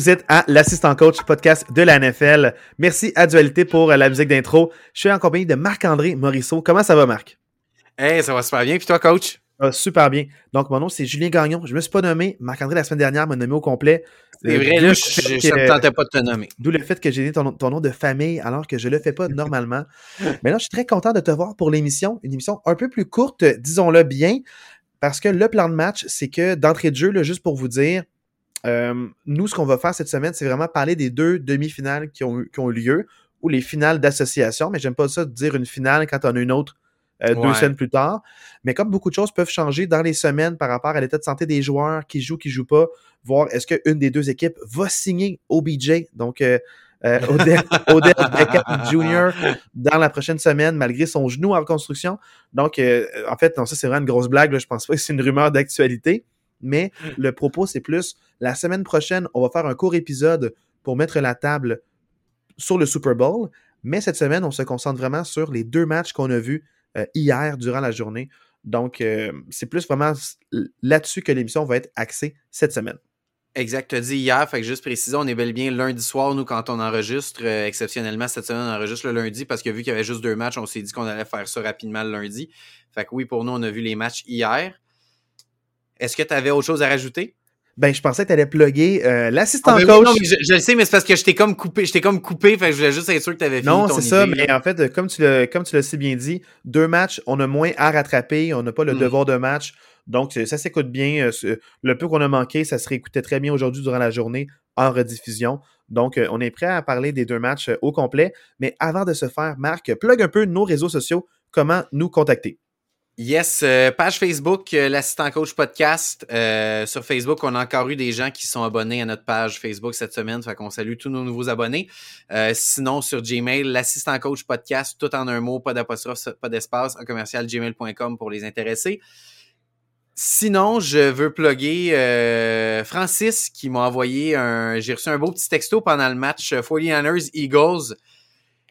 Vous êtes à l'assistant coach podcast de la NFL. Merci à Dualité pour la musique d'intro. Je suis en compagnie de Marc-André Morisseau. Comment ça va, Marc? Hey, ça va super bien. Puis toi, coach? super bien. Donc, mon nom, c'est Julien Gagnon. Je me suis pas nommé. Marc-André, la semaine dernière, m'a nommé au complet. C'est vrai, là, je ne tentais pas de te nommer. D'où le fait que j'ai dit ton, nom de famille alors que je le fais pas normalement. Mais là, je suis très content de te voir pour l'émission. Une émission un peu plus courte, disons-le bien, parce que le plan de match, c'est que d'entrée de jeu, là, juste pour vous dire, euh, nous, ce qu'on va faire cette semaine, c'est vraiment parler des deux demi-finales qui ont, qui ont eu lieu ou les finales d'association, mais j'aime pas ça de dire une finale quand on a une autre euh, deux semaines plus tard. Mais comme beaucoup de choses peuvent changer dans les semaines par rapport à l'état de santé des joueurs, qui jouent, qui jouent pas, voir est-ce qu'une des deux équipes va signer OBJ, donc euh, euh Odell, Odell Beckham Jr. dans la prochaine semaine, malgré son genou en reconstruction. Donc, en fait, non, ça c'est vraiment une grosse blague. Là. Je pense pas que c'est une rumeur d'actualité. Mais le propos, c'est plus la semaine prochaine, on va faire un court épisode pour mettre la table sur le Super Bowl. Mais cette semaine, on se concentre vraiment sur les deux matchs qu'on a vus euh, hier durant la journée. Donc, euh, c'est plus vraiment là-dessus que l'émission va être axée cette semaine. Exact, tu as dit hier, fait que juste préciser, on est bel et bien lundi soir, nous, quand on enregistre. Euh, exceptionnellement, cette semaine, on enregistre le lundi parce que vu qu'il y avait juste deux matchs, on s'est dit qu'on allait faire ça rapidement le lundi. Fait que oui, pour nous, on a vu les matchs hier. Est-ce que tu avais autre chose à rajouter? Ben, je pensais que tu allais plugger euh, l'assistant ah, ben coach. non, je, le sais, mais c'est parce que je t'ai comme coupé. Je comme coupé, fait que je voulais juste être sûr que tu avais fini Non, c'est ça, mais en fait, comme tu l'as comme tu l'as si bien dit, deux matchs, on a moins à rattraper, on n'a pas le hmm. devoir de match. Donc, ça s'écoute bien. Euh, le peu qu'on a manqué, ça se réécoutait très bien aujourd'hui durant la journée en rediffusion. Donc, euh, on est prêt à parler des deux matchs au complet. Mais avant de se faire, Marc, plug un peu nos réseaux sociaux, comment nous contacter? Yes, euh, page Facebook, euh, l'assistant coach podcast. Euh, sur Facebook, on a encore eu des gens qui sont abonnés à notre page Facebook cette semaine, fait qu'on salue tous nos nouveaux abonnés. sinon, sur Gmail, l'assistant coach podcast, tout en un mot, pas d'apostrophe, pas d'espace, en commercial gmail.com pour les intéressés. Sinon, je veux plugger Francis qui m'a envoyé un. J'ai reçu un beau petit texto pendant le match 49ers Eagles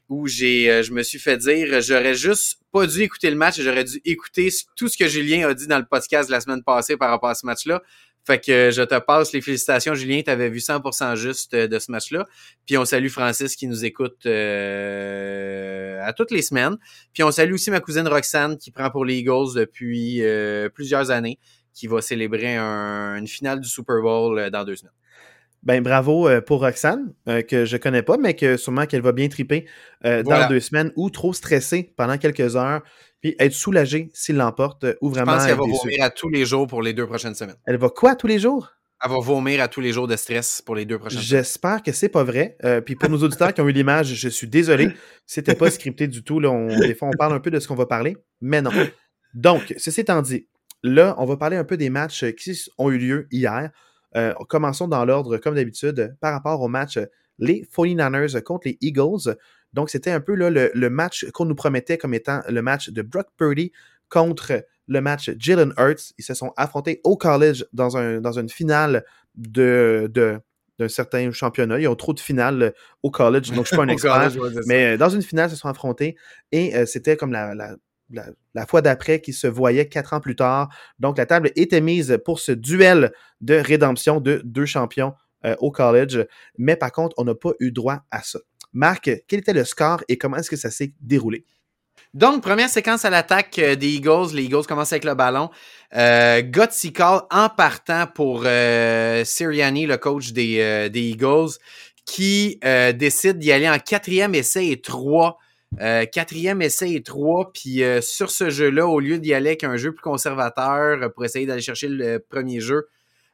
où j'ai, euh, je me suis fait dire, j'aurais juste pas dû écouter le match, j'aurais dû écouter tout ce que Julien a dit dans le podcast la semaine passée par rapport à ce match-là. Fait que je te passe les félicitations, Julien, tu avais vu 100% juste euh, de ce match-là. Puis on salue Francis qui nous écoute euh, à toutes les semaines. Puis on salue aussi ma cousine Roxane qui prend pour les Eagles depuis plusieurs années, qui va célébrer une finale du Super Bowl dans deux semaines. Ben bravo euh, pour Roxane, euh, que je connais pas, mais que sûrement qu'elle va bien triper euh, dans deux semaines ou trop stressée pendant quelques heures, puis être soulagée s'il l'emporte ou vraiment. Je pense qu'elle va vomir à tous les jours pour les deux prochaines semaines. Elle va quoi tous les jours? Elle va vomir à tous les jours de stress pour les deux prochaines semaines. J'espère que c'est pas vrai. puis pour nos auditeurs qui ont eu l'image, je suis désolé. C'était pas scripté du tout. Là, on, des fois, on parle un peu de ce qu'on va parler, mais non. Donc, ceci étant dit, là, on va parler un peu des matchs qui ont eu lieu hier. Euh, commençons dans l'ordre, comme d'habitude, par rapport au match euh, les 49ers contre les Eagles. Donc, c'était un peu là, le, match qu'on nous promettait comme étant le match de Brock Purdy contre le match Jalen Hurts. Ils se sont affrontés au college dans, un, dans une finale de, d'un certain championnat. Ils ont trop de finales euh, au college, donc je ne suis pas un expert. mais dans une finale, ils se sont affrontés et c'était comme la, la, fois d'après qui se voyait quatre ans plus tard. Donc, la table était mise pour ce duel de rédemption de deux champions euh, au college. Mais par contre, on n'a pas eu droit à ça. Marc, quel était le score et comment est-ce que ça s'est déroulé? Donc, première séquence à l'attaque euh, des Eagles. Les Eagles commencent avec le ballon. Euh, call en partant pour euh, Sirianni, le coach des, des Eagles, qui décide d'y aller en quatrième essai et trois euh, quatrième essai et trois. Puis euh, sur ce jeu-là, au lieu d'y aller avec un jeu plus conservateur euh, pour essayer d'aller chercher le premier jeu,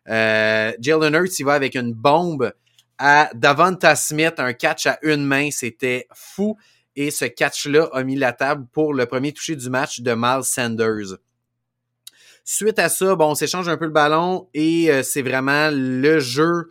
Jalen Hurts, il va avec une bombe à Davanta Smith, un catch à une main. C'était fou. Et ce catch-là a mis la table pour le premier toucher du match de Miles Sanders. Suite à ça, bon, on s'échange un peu le ballon et c'est vraiment le jeu,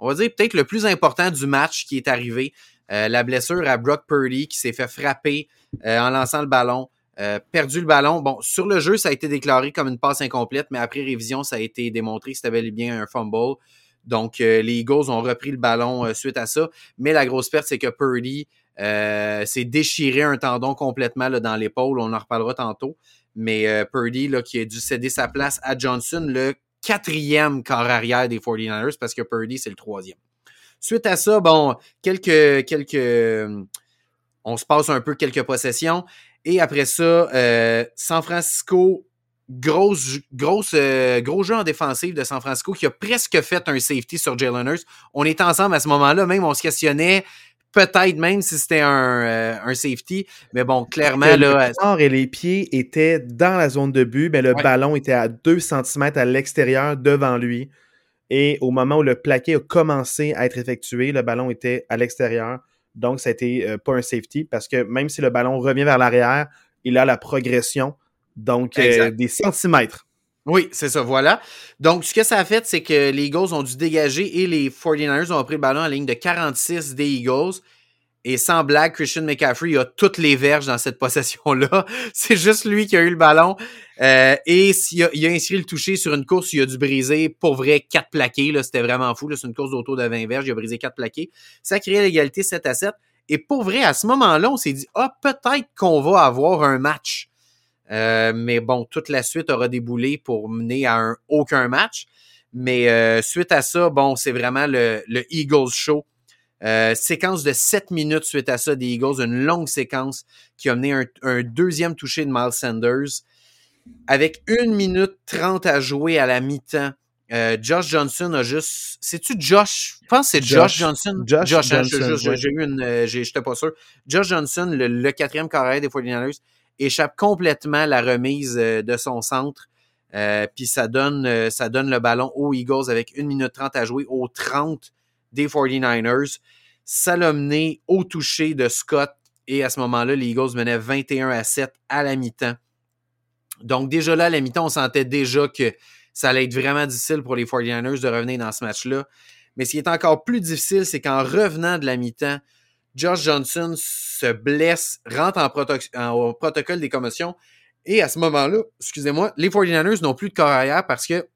on va dire peut-être le plus important du match qui est arrivé. Euh, la blessure à Brock Purdy qui s'est fait frapper euh, en lançant le ballon. Euh, perdu le ballon. Bon, sur le jeu, ça a été déclaré comme une passe incomplète, mais après révision, ça a été démontré que c'était bien un fumble. Donc, les Eagles ont repris le ballon suite à ça. Mais la grosse perte, c'est que Purdy s'est déchiré un tendon complètement dans l'épaule. On en reparlera tantôt. Mais Purdy, là, qui a dû céder sa place à Johnson, le quatrième corps arrière des 49ers, parce que Purdy, c'est le troisième. Suite à ça, bon, quelques, quelques, on se passe un peu quelques possessions. Et après ça, euh, San Francisco, grosse, grosse, euh, gros jeu en défensive de San Francisco qui a presque fait un safety sur Jalen Hurts. On était ensemble à ce moment-là, même on se questionnait peut-être même si c'était un, euh, un, safety. Mais bon, clairement, là. Le corps et les pieds étaient dans la zone de but, mais le ballon était à 2 cm à l'extérieur devant lui. Et au moment où le plaqué a commencé à être effectué, le ballon était à l'extérieur. Donc, ça été euh, pas un safety parce que même si le ballon revient vers l'arrière, il a la progression, donc euh, des centimètres. Oui, c'est ça, voilà. Donc, ce que ça a fait, c'est que les Eagles ont dû dégager et les 49ers ont pris le ballon en ligne de 46 des Eagles. Et sans blague, Christian McCaffrey a toutes les verges dans cette possession-là. C'est juste lui qui a eu le ballon. Euh, et il a, il a, inscrit le toucher sur une course, il a dû briser pour vrai quatre plaqués. C'était vraiment fou. C'est une course d'auto de 20 verges. Il a brisé quatre plaqués. Ça a créé l'égalité 7 à 7. Et pour vrai, à ce moment-là, on s'est dit Ah, peut-être qu'on va avoir un match. Euh, mais bon, toute la suite aura déboulé pour mener à un aucun match. Mais euh, suite à ça, bon, c'est vraiment le, Eagles show. Euh, séquence de 7 minutes suite à ça des Eagles, une longue séquence qui a mené un, un deuxième touché de Miles Sanders. Avec une minute 30 à jouer à la mi-temps, euh, Josh Johnson a juste. C'est-tu Josh? Je pense que c'est Josh, Johnson. Josh, Josh hein, Johnson. J'ai eu une. Euh, J'étais pas sûr. Josh Johnson, le, le quatrième carrière des 49ers, échappe complètement la remise de son centre. Euh, Puis ça donne, ça donne le ballon aux Eagles avec 1 minute 30 à jouer au 30 des 49ers. Ça l'a mené au toucher de Scott. Et à ce moment-là, les Eagles menaient 21 à 7 à la mi-temps. Donc déjà là, à la mi-temps, on sentait déjà que ça allait être vraiment difficile pour les 49ers de revenir dans ce match-là. Mais ce qui est encore plus difficile, c'est qu'en revenant de la mi-temps, Josh Johnson se blesse, rentre en, protocole des commotions. Et à ce moment-là, excusez-moi, les 49ers n'ont plus de corps parce que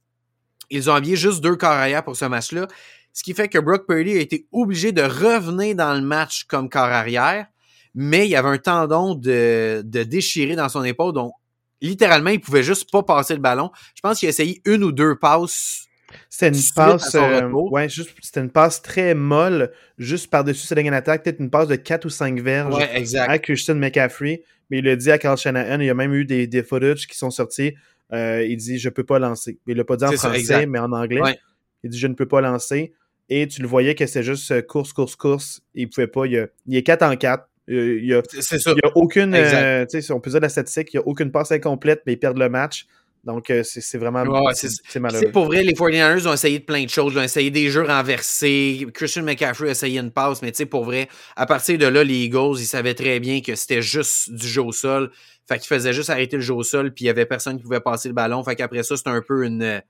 ils ont habillé juste deux corps pour ce match-là. Ce qui fait que Brock Purdy a été obligé de revenir dans le match comme corps arrière, mais il y avait un tendon de, de déchiré dans son épaule, donc littéralement, il pouvait juste pas passer le ballon. Je pense qu'il a essayé une ou deux passes c'était une passe, euh, ouais, juste, c'était une passe très molle, juste par-dessus sa ligne d'attaque, peut-être une passe de 4 ou 5 verges ouais, exact. à Christian McCaffrey. Mais il a dit à Carl Shanahan, il y a même eu des, des footage qui sont sortis. Euh, il dit Je peux pas lancer. Il l'a pas dit en français, ça, mais en anglais. Ouais. Il dit Je ne peux pas lancer. Et tu le voyais que c'était juste euh, course, course, course. Il pouvait pas. Il, a, il est 4 en 4. Il y a, c'est ça. Il y a aucune. Euh, on peut dire la statistique, il n'y a aucune passe incomplète, mais ils perdent le match. Donc, euh, c'est vraiment ouais, c'est malheureux. Pour vrai, les 49ers ont essayé de plein de choses. Ils ont essayé des jeux renversés. Christian McCaffrey a essayé une passe, mais tu sais, pour vrai, à partir de là, les Eagles, ils savaient très bien que c'était juste du jeu au sol. Fait qu'ils faisaient juste arrêter le jeu au sol, puis il y avait personne qui pouvait passer le ballon. Fait qu'après ça, c'était un peu une.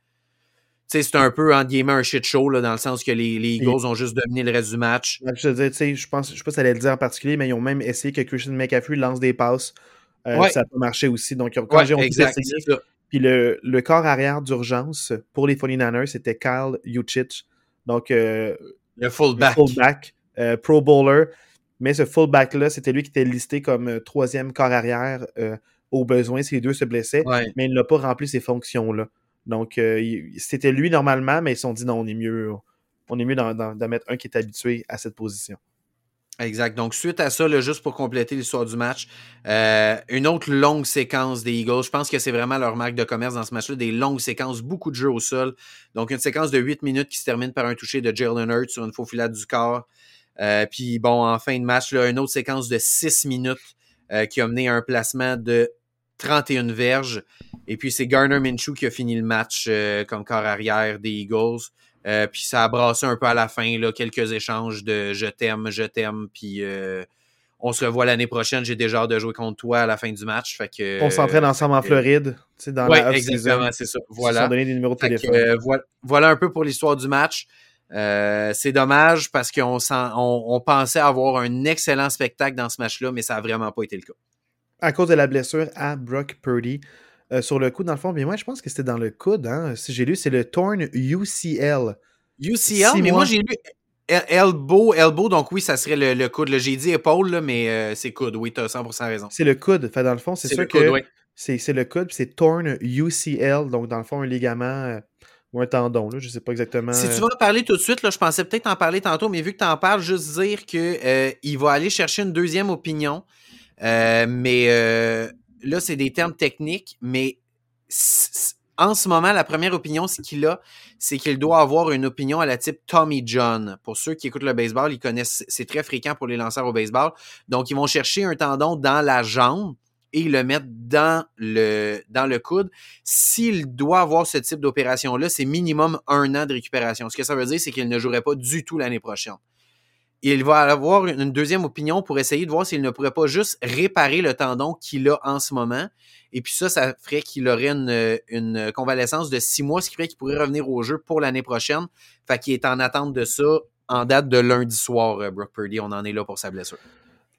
C'était un peu, entre guillemets, un shit show, là, dans le sens que les, les Eagles Et... ont juste dominé le reste du match. Je sais, je pense, je sais pas si ça allait le dire en particulier, mais ils ont même essayé que Christian McCaffrey lance des passes. Euh, ouais. Ça n'a pas marché aussi. Donc, quand ouais, j'ai exact, essayé, puis le, le, corps arrière d'urgence pour les 49ers, c'était Kyle Juchich. Donc, euh, le fullback. Le fullback euh, pro bowler. Mais ce fullback-là, c'était lui qui était listé comme troisième corps arrière au besoin si les deux se blessaient. Ouais. Mais il n'a pas rempli ces fonctions-là. Donc, euh, c'était lui normalement, mais ils se sont dit non, on est mieux, on est mieux d'en mettre un qui est habitué à cette position. Exact. Donc, suite à ça, juste pour compléter l'histoire du match, euh, une autre longue séquence des Eagles. Je pense que c'est vraiment leur marque de commerce dans ce match-là. Des longues séquences, beaucoup de jeux au sol. Donc, une séquence de 8 minutes qui se termine par un toucher de Jalen Hurts sur une faux filade du corps. Euh, puis, bon, en fin de match, là, une autre séquence de 6 minutes qui a mené à un placement de 31 verges. Et puis, c'est Garner Minshew qui a fini le match euh, comme corps arrière des Eagles. Euh, puis ça a brassé un peu à la fin, là, quelques échanges de je t'aime, je t'aime, puis euh, on se revoit l'année prochaine. J'ai déjà hâte de jouer contre toi à la fin du match. Fait que, on s'entraîne ensemble en Floride, dans ouais, la exactement, c'est ça. Voilà. Ils se sont donné des numéros de téléphone. que, voilà, voilà un peu pour l'histoire du match. C'est dommage parce qu'on on, on pensait avoir un excellent spectacle dans ce match-là, mais ça n'a vraiment pas été le cas. À cause de la blessure à Brock Purdy, euh, sur le coude, dans le fond, mais moi, je pense que c'était dans le coude. Hein. Si j'ai lu, c'est le Torn UCL. UCL, Six mais mois. moi j'ai lu el- elbow, elbow, donc oui, ça serait le, le coude. J'ai dit épaule, là, mais euh, c'est coude. Oui, tu as 100% raison. C'est le coude. Fait, dans le fond, c'est C'est sûr le coude, que oui. c'est le coude, puis c'est Torn UCL, donc dans le fond, un ligament euh, ou un tendon, là, je sais pas exactement. Si tu vas en parler tout de suite, là, je pensais peut-être en parler tantôt, mais vu que tu en parles, juste dire qu'il va aller chercher une deuxième opinion. mais là, c'est des termes techniques, mais en ce moment, la première opinion qu'il a, c'est qu'il doit avoir une opinion à la type Tommy John. Pour ceux qui écoutent le baseball, ils connaissent, c'est très fréquent pour les lanceurs au baseball. Donc, ils vont chercher un tendon dans la jambe et le mettre dans le, dans le coude. S'il doit avoir ce type d'opération-là, c'est minimum un an de récupération. Ce que ça veut dire, c'est qu'il ne jouerait pas du tout l'année prochaine il va avoir une deuxième opinion pour essayer de voir s'il ne pourrait pas juste réparer le tendon qu'il a en ce moment. Et puis ça, ça ferait qu'il aurait une, convalescence de six mois, ce qui ferait qu'il pourrait revenir au jeu pour l'année prochaine. Fait qu'il est en attente de ça en date de lundi soir, euh, Brock Purdy. On en est là pour sa blessure.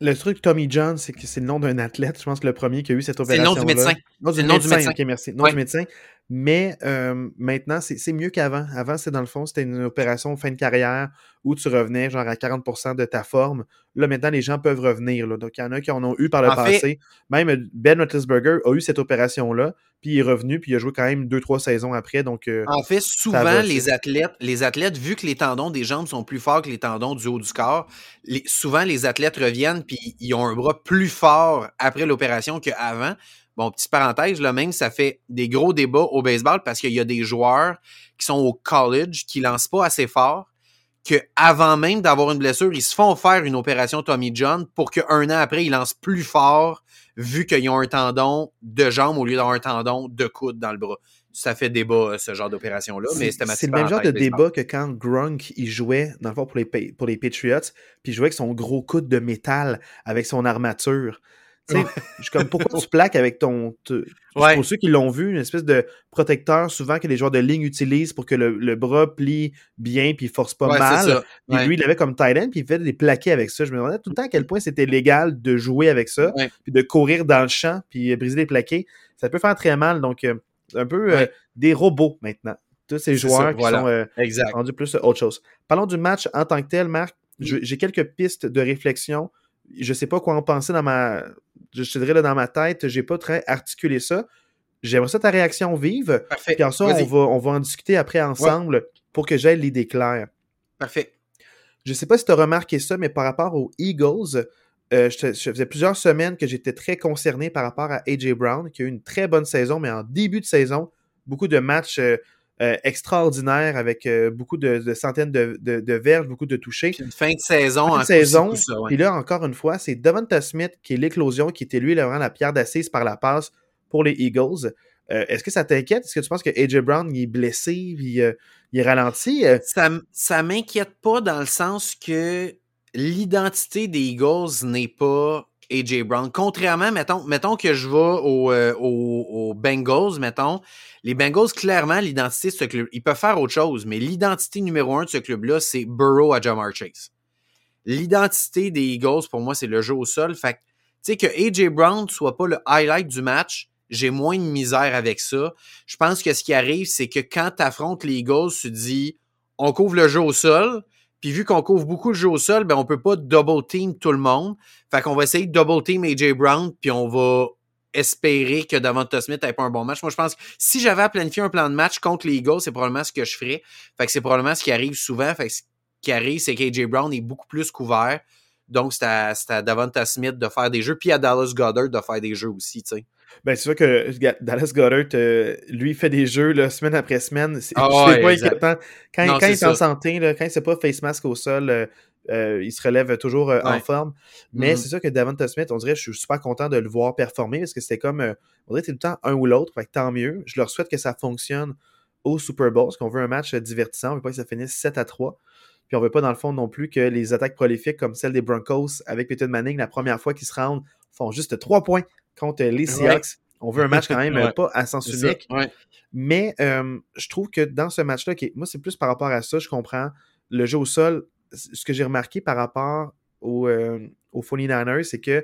Le truc Tommy John, c'est que c'est le nom d'un athlète. Je pense que le premier qui a eu cette opération. C'est le nom du médecin. C'est le nom du médecin. Ok, merci. Nom du médecin. Mais euh, maintenant, c'est mieux qu'avant. Avant, c'est dans le fond, c'était une opération fin de carrière où tu revenais genre à 40% de ta forme. Là, maintenant, les gens peuvent revenir. Là. Donc, il y en a qui en ont eu par le passé. Même Ben Roethlisberger a eu cette opération-là, puis il est revenu, puis il a joué quand même deux, trois saisons après. Donc, euh, en fait, souvent, les athlètes, les athlètes, vu que les tendons des jambes sont plus forts que les tendons du haut du corps, souvent, les athlètes reviennent, puis ils ont un bras plus fort après l'opération qu'avant. Bon, petite parenthèse, là même, ça fait des gros débats au baseball parce qu'il y a des joueurs qui sont au college qui lancent pas assez fort, que avant même d'avoir une blessure, ils se font faire une opération Tommy John pour qu'un an après, ils lancent plus fort vu qu'ils ont un tendon de jambe au lieu d'avoir un tendon de coude dans le bras. Ça fait débat, ce genre d'opération-là, mais c'était C'est le même genre de débat que quand Grunk, il jouait, dans le fond, pour les, pour les Patriots, puis il jouait avec son gros coude de métal, avec son armature. Je suis comme, pourquoi tu plaques avec ton. Pour ceux qui l'ont vu, une espèce de protecteur souvent que les joueurs de ligne utilisent pour que le, bras plie bien puis force pas mal. Et lui, il avait comme Titan puis il fait des plaqués avec ça. Je me demandais tout le temps à quel point c'était légal de jouer avec ça, puis de courir dans le champ puis briser des plaqués. Ça peut faire très mal. Donc, euh, un peu euh, des robots maintenant. Tous ces joueurs qui sont euh, rendus plus autre chose. Parlons du match en tant que tel, Marc. J'ai quelques pistes de réflexion je sais pas quoi en penser dans ma. Je te dirais là, dans ma tête, j'ai pas très articulé ça. J'aimerais ça ta réaction vive. Parfait. Puis en ça, on va, on va en discuter après ensemble pour que j'aie l'idée claire. Parfait. Je sais pas si tu as remarqué ça, mais par rapport aux Eagles, euh, je, faisais plusieurs semaines que j'étais très concerné par rapport à AJ Brown, qui a eu une très bonne saison, mais en début de saison, beaucoup de matchs euh, euh, extraordinaire avec euh, beaucoup de, centaines de, de, verges, beaucoup de touchés. une fin de saison. Fin de saison. Et là, encore une fois, c'est Devonta Smith qui est l'éclosion, qui était lui vraiment la pierre d'assise par la passe pour les Eagles. Euh, est-ce que ça t'inquiète? Est-ce que tu penses que AJ Brown il est blessé, il, il est ralenti? Ça, ça m'inquiète pas dans le sens que l'identité des Eagles n'est pas AJ Brown. Contrairement, mettons, mettons que je vais aux au, Bengals, mettons, les Bengals, clairement, l'identité de ce club, ils peuvent faire autre chose, mais l'identité numéro un de ce club-là, c'est Burrow à Jamar Chase. L'identité des Eagles, pour moi, c'est le jeu au sol. Fait tu sais, que AJ Brown soit pas le highlight du match, j'ai moins de misère avec ça. Je pense que ce qui arrive, c'est que quand tu affrontes les Eagles, tu dis, on couvre le jeu au sol, puis vu qu'on couvre beaucoup le jeu au sol, ben on peut pas double team tout le monde. Fait qu'on va essayer de double team AJ Brown, puis on va espérer que Davante Smith n'ait pas un bon match. Moi, je pense que si j'avais à planifier un plan de match contre les Eagles, c'est probablement ce que je ferais. Fait que c'est probablement ce qui arrive souvent. Fait que ce qui arrive, c'est qu'AJ Brown est beaucoup plus couvert. Donc, c'est à, à Davante Smith de faire des jeux, puis à Dallas Goddard de faire des jeux aussi, tu sais. Ben, c'est vrai que Dallas Goddard, euh, lui, fait des jeux là, semaine après semaine. C'est ah pas inquiétant. Quand, quand il est en santé, là, quand c'est pas face mask au sol, euh, euh, il se relève toujours en forme. Mais mm-hmm. c'est sûr que Davante Smith, on dirait, je suis super content de le voir performer parce que c'était comme, on dirait que c'est tout le temps un ou l'autre. Tant mieux. Je leur souhaite que ça fonctionne au Super Bowl parce qu'on veut un match divertissant. On veut pas que ça finisse 7 à 3. Puis on veut pas, dans le fond, non plus que les attaques prolifiques comme celle des Broncos avec Peyton Manning, la première fois qu'ils se rendent, font juste 3 points contre les Seahawks. On veut un match quand même pas à sens unique. Mais je trouve que dans ce match-là, moi, c'est plus par rapport à ça, je comprends. Le jeu au sol, ce que j'ai remarqué par rapport aux, euh, 49ers, c'est que,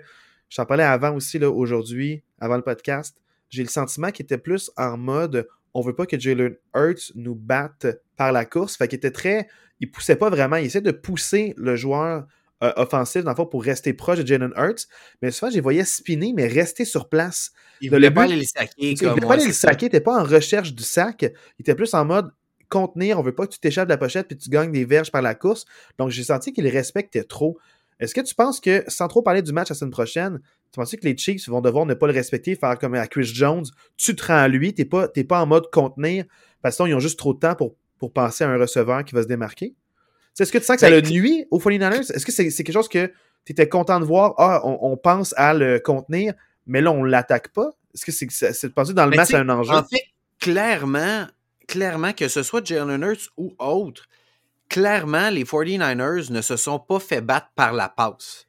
je t'en parlais avant aussi, aujourd'hui, avant le podcast, j'ai le sentiment qu'il était plus en mode on veut pas que Jalen Hurts nous batte par la course. Fait qu'il était très. Il poussait pas vraiment. Il essayait de pousser le joueur euh, offensif, dans le fond, pour rester proche de Jalen Hurts. Mais souvent, je les voyais spinner, mais rester sur place. Il voulait pas aller le saquer. Il voulait pas aller le saquer. Il n'était pas en recherche du sac. Il était plus en mode contenir, on veut pas que tu t'échappes de la pochette puis tu gagnes des verges par la course. Donc, j'ai senti qu'il respectait trop. Est-ce que tu penses que, sans trop parler du match la semaine prochaine, tu penses que les Chiefs vont devoir ne pas le respecter, faire comme à Chris Jones, tu te rends à lui, t'es pas, pas en mode contenir, parce qu'ils ont juste trop de temps pour, pour penser à un receveur qui va se démarquer? Est-ce que tu sens que ça Ben, le nuit aux 49ers? Est-ce que c'est quelque chose que tu étais content de voir? Ah, on, on pense à le contenir, mais là, on l'attaque pas? Est-ce que c'est c'est c'est de penser dans le Mais match à un enjeu? En fait, clairement, clairement, que ce soit Jalen Hurts ou autre, clairement, les 49ers ne se sont pas fait battre par la passe.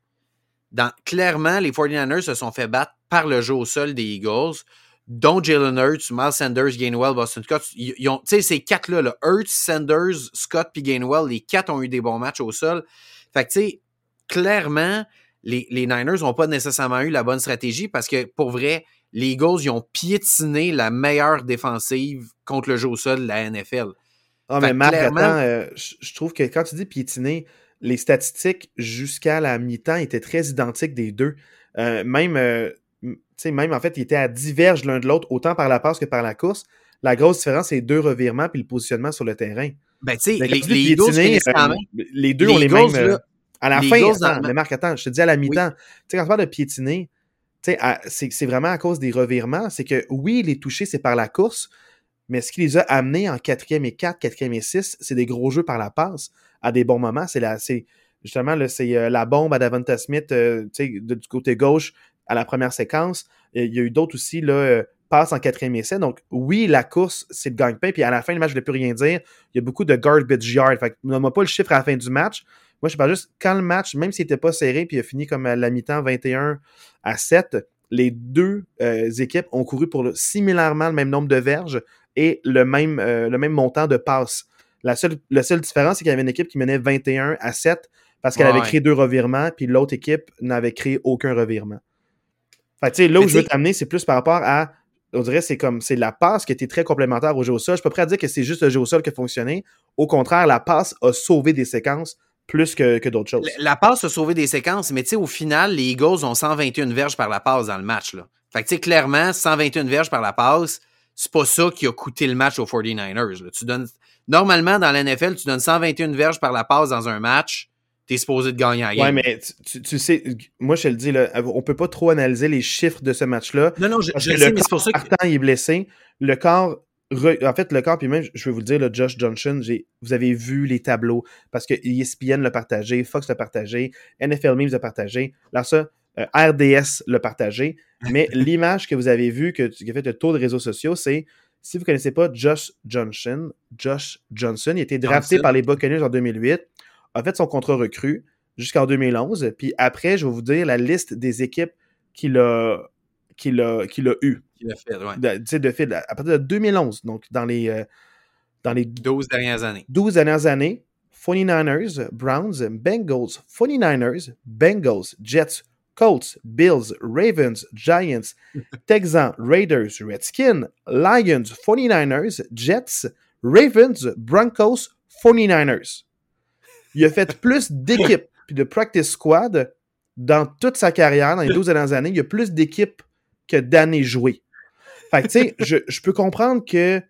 Dans, clairement, les 49ers se sont fait battre par le jeu au sol des Eagles, dont Jalen Hurts, Miles Sanders, Gainwell, Boston Scott. Ils, ont, tu sais, ces quatre-là, là, Hurts, Sanders, Scott puis Gainwell, les quatre ont eu des bons matchs au sol. Fait que, tu sais, clairement, les, les Niners n'ont pas nécessairement eu la bonne stratégie parce que, pour vrai, les Eagles, ils ont piétiné la meilleure défensive contre le jeu au sol de la NFL. Ah, Fait mais Marc, clairement- attends, euh, je trouve que quand tu dis piétiner, les statistiques jusqu'à la mi-temps étaient très identiques des deux. Euh, même, euh, même en fait, ils étaient à diverges l'un de l'autre, autant par la passe que par la course. La grosse différence, c'est les deux revirements puis le positionnement sur le terrain. Ben, tu sais, les, les euh, les deux ont les mêmes. euh, là, à la fin, attends, dans Marc, attends, je te dis à la mi-temps. Tu sais, quand tu parles de piétiner, tu sais, à- c'est vraiment à cause des revirements. C'est que oui, les toucher, c'est par la course, mais ce qui les a amenés en quatrième et 4, quatrième et 6, c'est des gros jeux par la passe à des bons moments. C'est la, c'est justement c'est euh, la bombe à Davanta Smith, euh, du côté gauche à la première séquence. Il y a eu d'autres aussi, là, euh, passe en quatrième essai. Donc, oui, la course, c'est le gagne-pain. Puis à la fin du match, je ne voulais plus rien dire. Il y a beaucoup de garbage yard. Fait que, donne-moi pas le chiffre à la fin du match. Moi, je parle juste quand le match, même s'il n'était pas serré, puis il a fini comme à la mi-temps 21 à 7, les deux euh, équipes ont couru pour le- similairement le même nombre de verges et le même, euh, le même montant de passes. La seule, la seule différence, c'est qu'il y avait une équipe qui menait 21 à 7 parce qu'elle Ouais, avait créé deux revirements, puis l'autre équipe n'avait créé aucun revirement. Fait que, tu sais, là où Mais je veux t'amener, c'est plus par rapport à. On dirait c'est comme c'est la passe qui était très complémentaire au jeu au sol. Je suis pas prêt à dire que c'est juste le jeu au sol qui a fonctionné. Au contraire, la passe a sauvé des séquences plus que, que d'autres choses. La- La passe a sauvé des séquences, mais tu sais, au final, les Eagles ont 121 verges par la passe dans le match. Là. Fait que tu sais, clairement, 121 verges par la passe, c'est pas ça qui a coûté le match aux 49ers. là. Tu donnes, normalement, dans la NFL, tu donnes 121 verges par la passe dans un match, t'es supposé de gagner la game. Ouais, mais tu, tu- sais, moi je te le dis, là, on peut pas trop analyser les chiffres de ce match-là. Non, non, je, Parce je que sais, le mais c'est pour ça que. Partant, il est blessé. Le corps. re- En fait, le corps, puis même, je vais vous le dire, le Josh Johnson, vous avez vu les tableaux parce que ESPN l'a partagé, Fox l'a partagé, NFL Memes l'a partagé, là, ça, euh, RDS l'a partagé. Mais l'image que vous avez vue, que, qui a fait le tour des réseaux sociaux, c'est si vous ne connaissez pas Josh Johnson, Josh Johnson, il a été drafté Johnson. par les Buccaneers en 2008, a fait son contrat recru jusqu'en 2011. Puis après, je vais vous dire la liste des équipes qu'il a, qu'il a, qu'il a eu. Il a fait, ouais. De, tu sais, de fil, à partir de 2011, donc dans les, euh, dans les 12 dernières années. 12 dernières années, 49ers, Browns, Bengals, 49ers, Bengals, Jets, Colts, Bills, Ravens, Giants, Texans, Raiders, Redskins, Lions, 49ers, Jets, Ravens, Broncos, 49ers. Il a fait plus d'équipes puis de practice squad dans toute sa carrière, dans les 12 dernières années. Il y a plus d'équipes que d'années jouées. Fait que, tu sais, je, peux comprendre que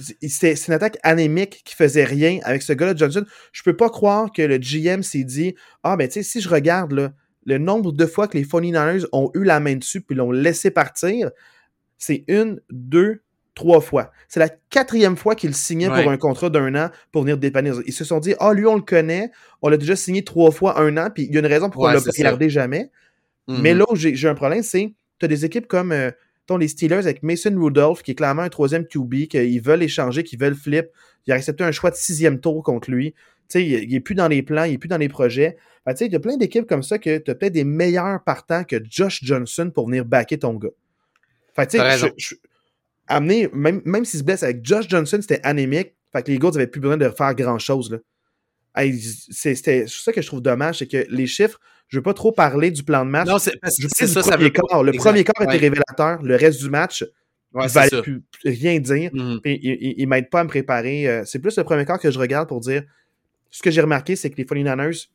c'est une attaque anémique qui faisait rien avec ce gars-là, Johnson. Je peux pas croire que le GM s'est dit Ah, ben, tu sais, si je regarde le nombre de fois que les 49ers ont eu la main dessus puis l'ont laissé partir, c'est une, deux, trois fois. C'est la quatrième fois qu'il signait Ouais. pour un contrat d'un an pour venir dépanner. Ils se sont dit Ah, lui, on le connaît, on l'a déjà signé trois fois un an, puis il y a une raison pourquoi Ouais, on l'a c'est pas gardé jamais. Mais Mhm. là où j'ai un problème, c'est tu as des équipes comme euh, les Steelers avec Mason Rudolph, qui est clairement un troisième QB, qu'ils veulent échanger, qu'ils veulent flip. Ils ont accepté un choix de sixième tour contre lui. Tu sais, il n'est plus dans les plans, il n'est plus dans les projets. Sais, il y a plein d'équipes comme ça que tu as peut-être des meilleurs partants que Josh Johnson pour venir backer ton gars. Fait je- je- amener, même, même s'il se blesse avec Josh Johnson, c'était anémique. Fait que les Eagles n'avaient plus besoin de faire grand-chose. c'est ça que je trouve dommage, c'est que les chiffres, je veux pas trop parler du plan de match. Non, c'est Je ça, ça veut quart. Le Exact. premier quart était Ouais. révélateur. Le reste du match Ouais, ne valait ça. plus rien dire. Puis il, il, il m'aide pas à me préparer. Euh, C'est plus le premier quart que je regarde pour dire ce que j'ai remarqué, c'est que les 49ers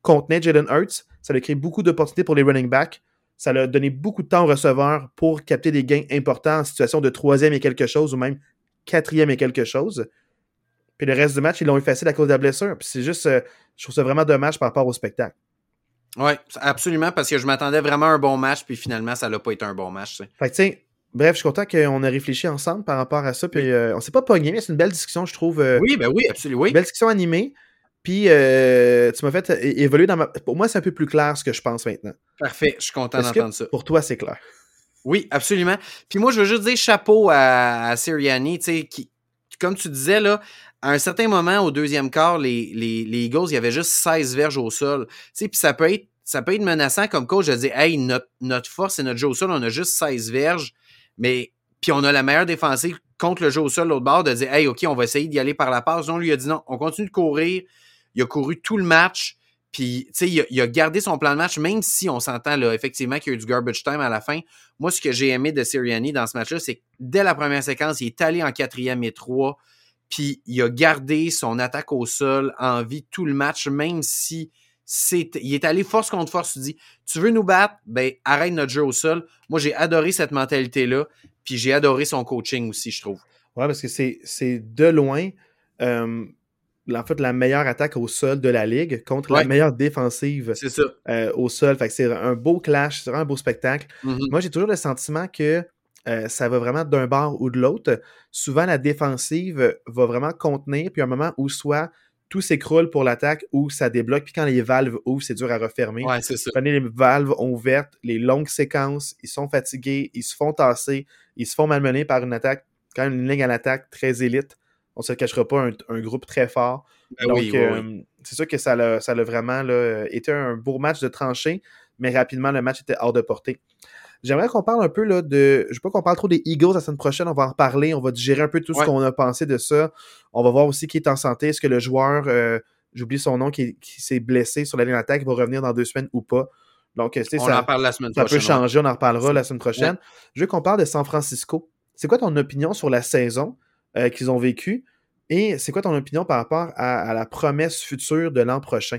contenaient Jalen Hurts. Ça a créé beaucoup d'opportunités pour les running backs. Ça a donné beaucoup de temps aux receveurs pour capter des gains importants en situation de troisième et quelque chose ou même quatrième et quelque chose. Puis le reste du match, ils l'ont effacé à cause de la blessure. Puis c'est juste, euh, je trouve ça vraiment dommage par rapport au spectacle. Oui, absolument, parce que je m'attendais vraiment à un bon match, puis finalement, ça n'a pas été un bon match. Fait que, tu sais, bref, je suis content qu'on ait réfléchi ensemble par rapport à ça. Puis euh, on s'est pas pogné, mais c'est une belle discussion, je trouve. Euh, oui, ben oui, absolument. Oui. Belle discussion animée. Puis tu m'as fait évoluer dans ma. Pour moi, c'est un peu plus clair ce que je pense maintenant. Parfait, je suis content d'entendre ça. Pour toi, c'est clair? Oui, absolument. Puis moi, je veux juste dire chapeau à, à Sirianni, tu sais, qui, comme tu disais, là, à un certain moment, au deuxième quart, les, les, les Eagles, il y avait juste 16 verges au sol. Tu sais, puis ça peut être ça peut être menaçant comme coach de dire Hey, notre, notre force et notre jeu au sol, on a juste 16 verges, mais puis on a la meilleure défensive contre le jeu au sol l'autre bord, de dire Hey, OK, on va essayer d'y aller par la passe. On lui a dit non, on continue de courir. Il a couru tout le match. Puis, tu sais, il, a gardé son plan de match, même si on s'entend, là, effectivement, qu'il y a eu du garbage time à la fin. Moi, ce que j'ai aimé de Sirianni dans ce match-là, c'est que dès la première séquence, il est allé en quatrième et trois, puis il a gardé son attaque au sol en vie tout le match, même si c'est, il est allé force contre force. Tu dis, tu veux nous battre? Ben, arrête notre jeu au sol. Moi, j'ai adoré cette mentalité-là, puis j'ai adoré son coaching aussi, je trouve. Ouais, parce que c'est, c'est de loin. Euh, en fait, la meilleure attaque au sol de la ligue contre la meilleure défensive euh, au sol. Fait que c'est un beau clash, c'est vraiment un beau spectacle. Mm-hmm. Moi, j'ai toujours le sentiment que euh, ça va vraiment d'un bord ou de l'autre. Souvent, la défensive va vraiment contenir, puis un moment où soit tout s'écroule pour l'attaque ou ça débloque, puis quand les valves ouvrent, c'est dur à refermer. Ouais, c'est ça. les valves ouvertes, les longues séquences, ils sont fatigués, ils se font tasser, ils se font malmener par une attaque, quand même une ligne à l'attaque très élite on se le cachera pas, un, groupe très fort. Ben Donc, euh, c'est sûr que ça l'a, ça vraiment là, été un beau match de tranchée, mais rapidement, le match était hors de portée. J'aimerais qu'on parle un peu là, de. Je veux pas qu'on parle trop des Eagles la semaine prochaine. On va en reparler. On va digérer un peu tout ce qu'on a pensé de ça. On va voir aussi qui est en santé. Est-ce que le joueur, euh, j'oublie son nom, qui, s'est blessé sur la ligne d'attaque, va revenir dans deux semaines ou pas. Donc, on ça, en parle la semaine ça peut changer. On en reparlera la semaine prochaine. Je veux qu'on parle de San Francisco. C'est quoi ton opinion sur la saison euh, qu'ils ont vécue? Et c'est quoi ton opinion par rapport à, la promesse future de l'an prochain?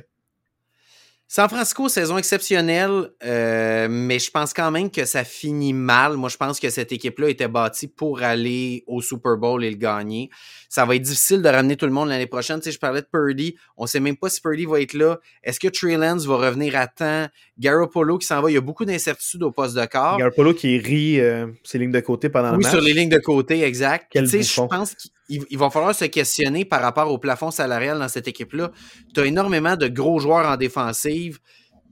San Francisco, saison exceptionnelle, euh, mais je pense quand même que ça finit mal. Moi, je pense que cette équipe-là était bâtie pour aller au Super Bowl et le gagner. Ça va être difficile de ramener tout le monde l'année prochaine. Tu sais, je parlais de Purdy. On sait même pas si Purdy va être là. Est-ce que Trey Lance va revenir à temps? Garoppolo qui s'en va. Il y a beaucoup d'incertitudes au poste de corps. Garoppolo qui rit euh, ses lignes de côté pendant le match. Oui, sur les lignes de côté, exact. Tu sais, je pense qu'il va falloir se questionner par rapport au plafond salarial dans cette équipe-là. Tu as énormément de gros joueurs en défensive.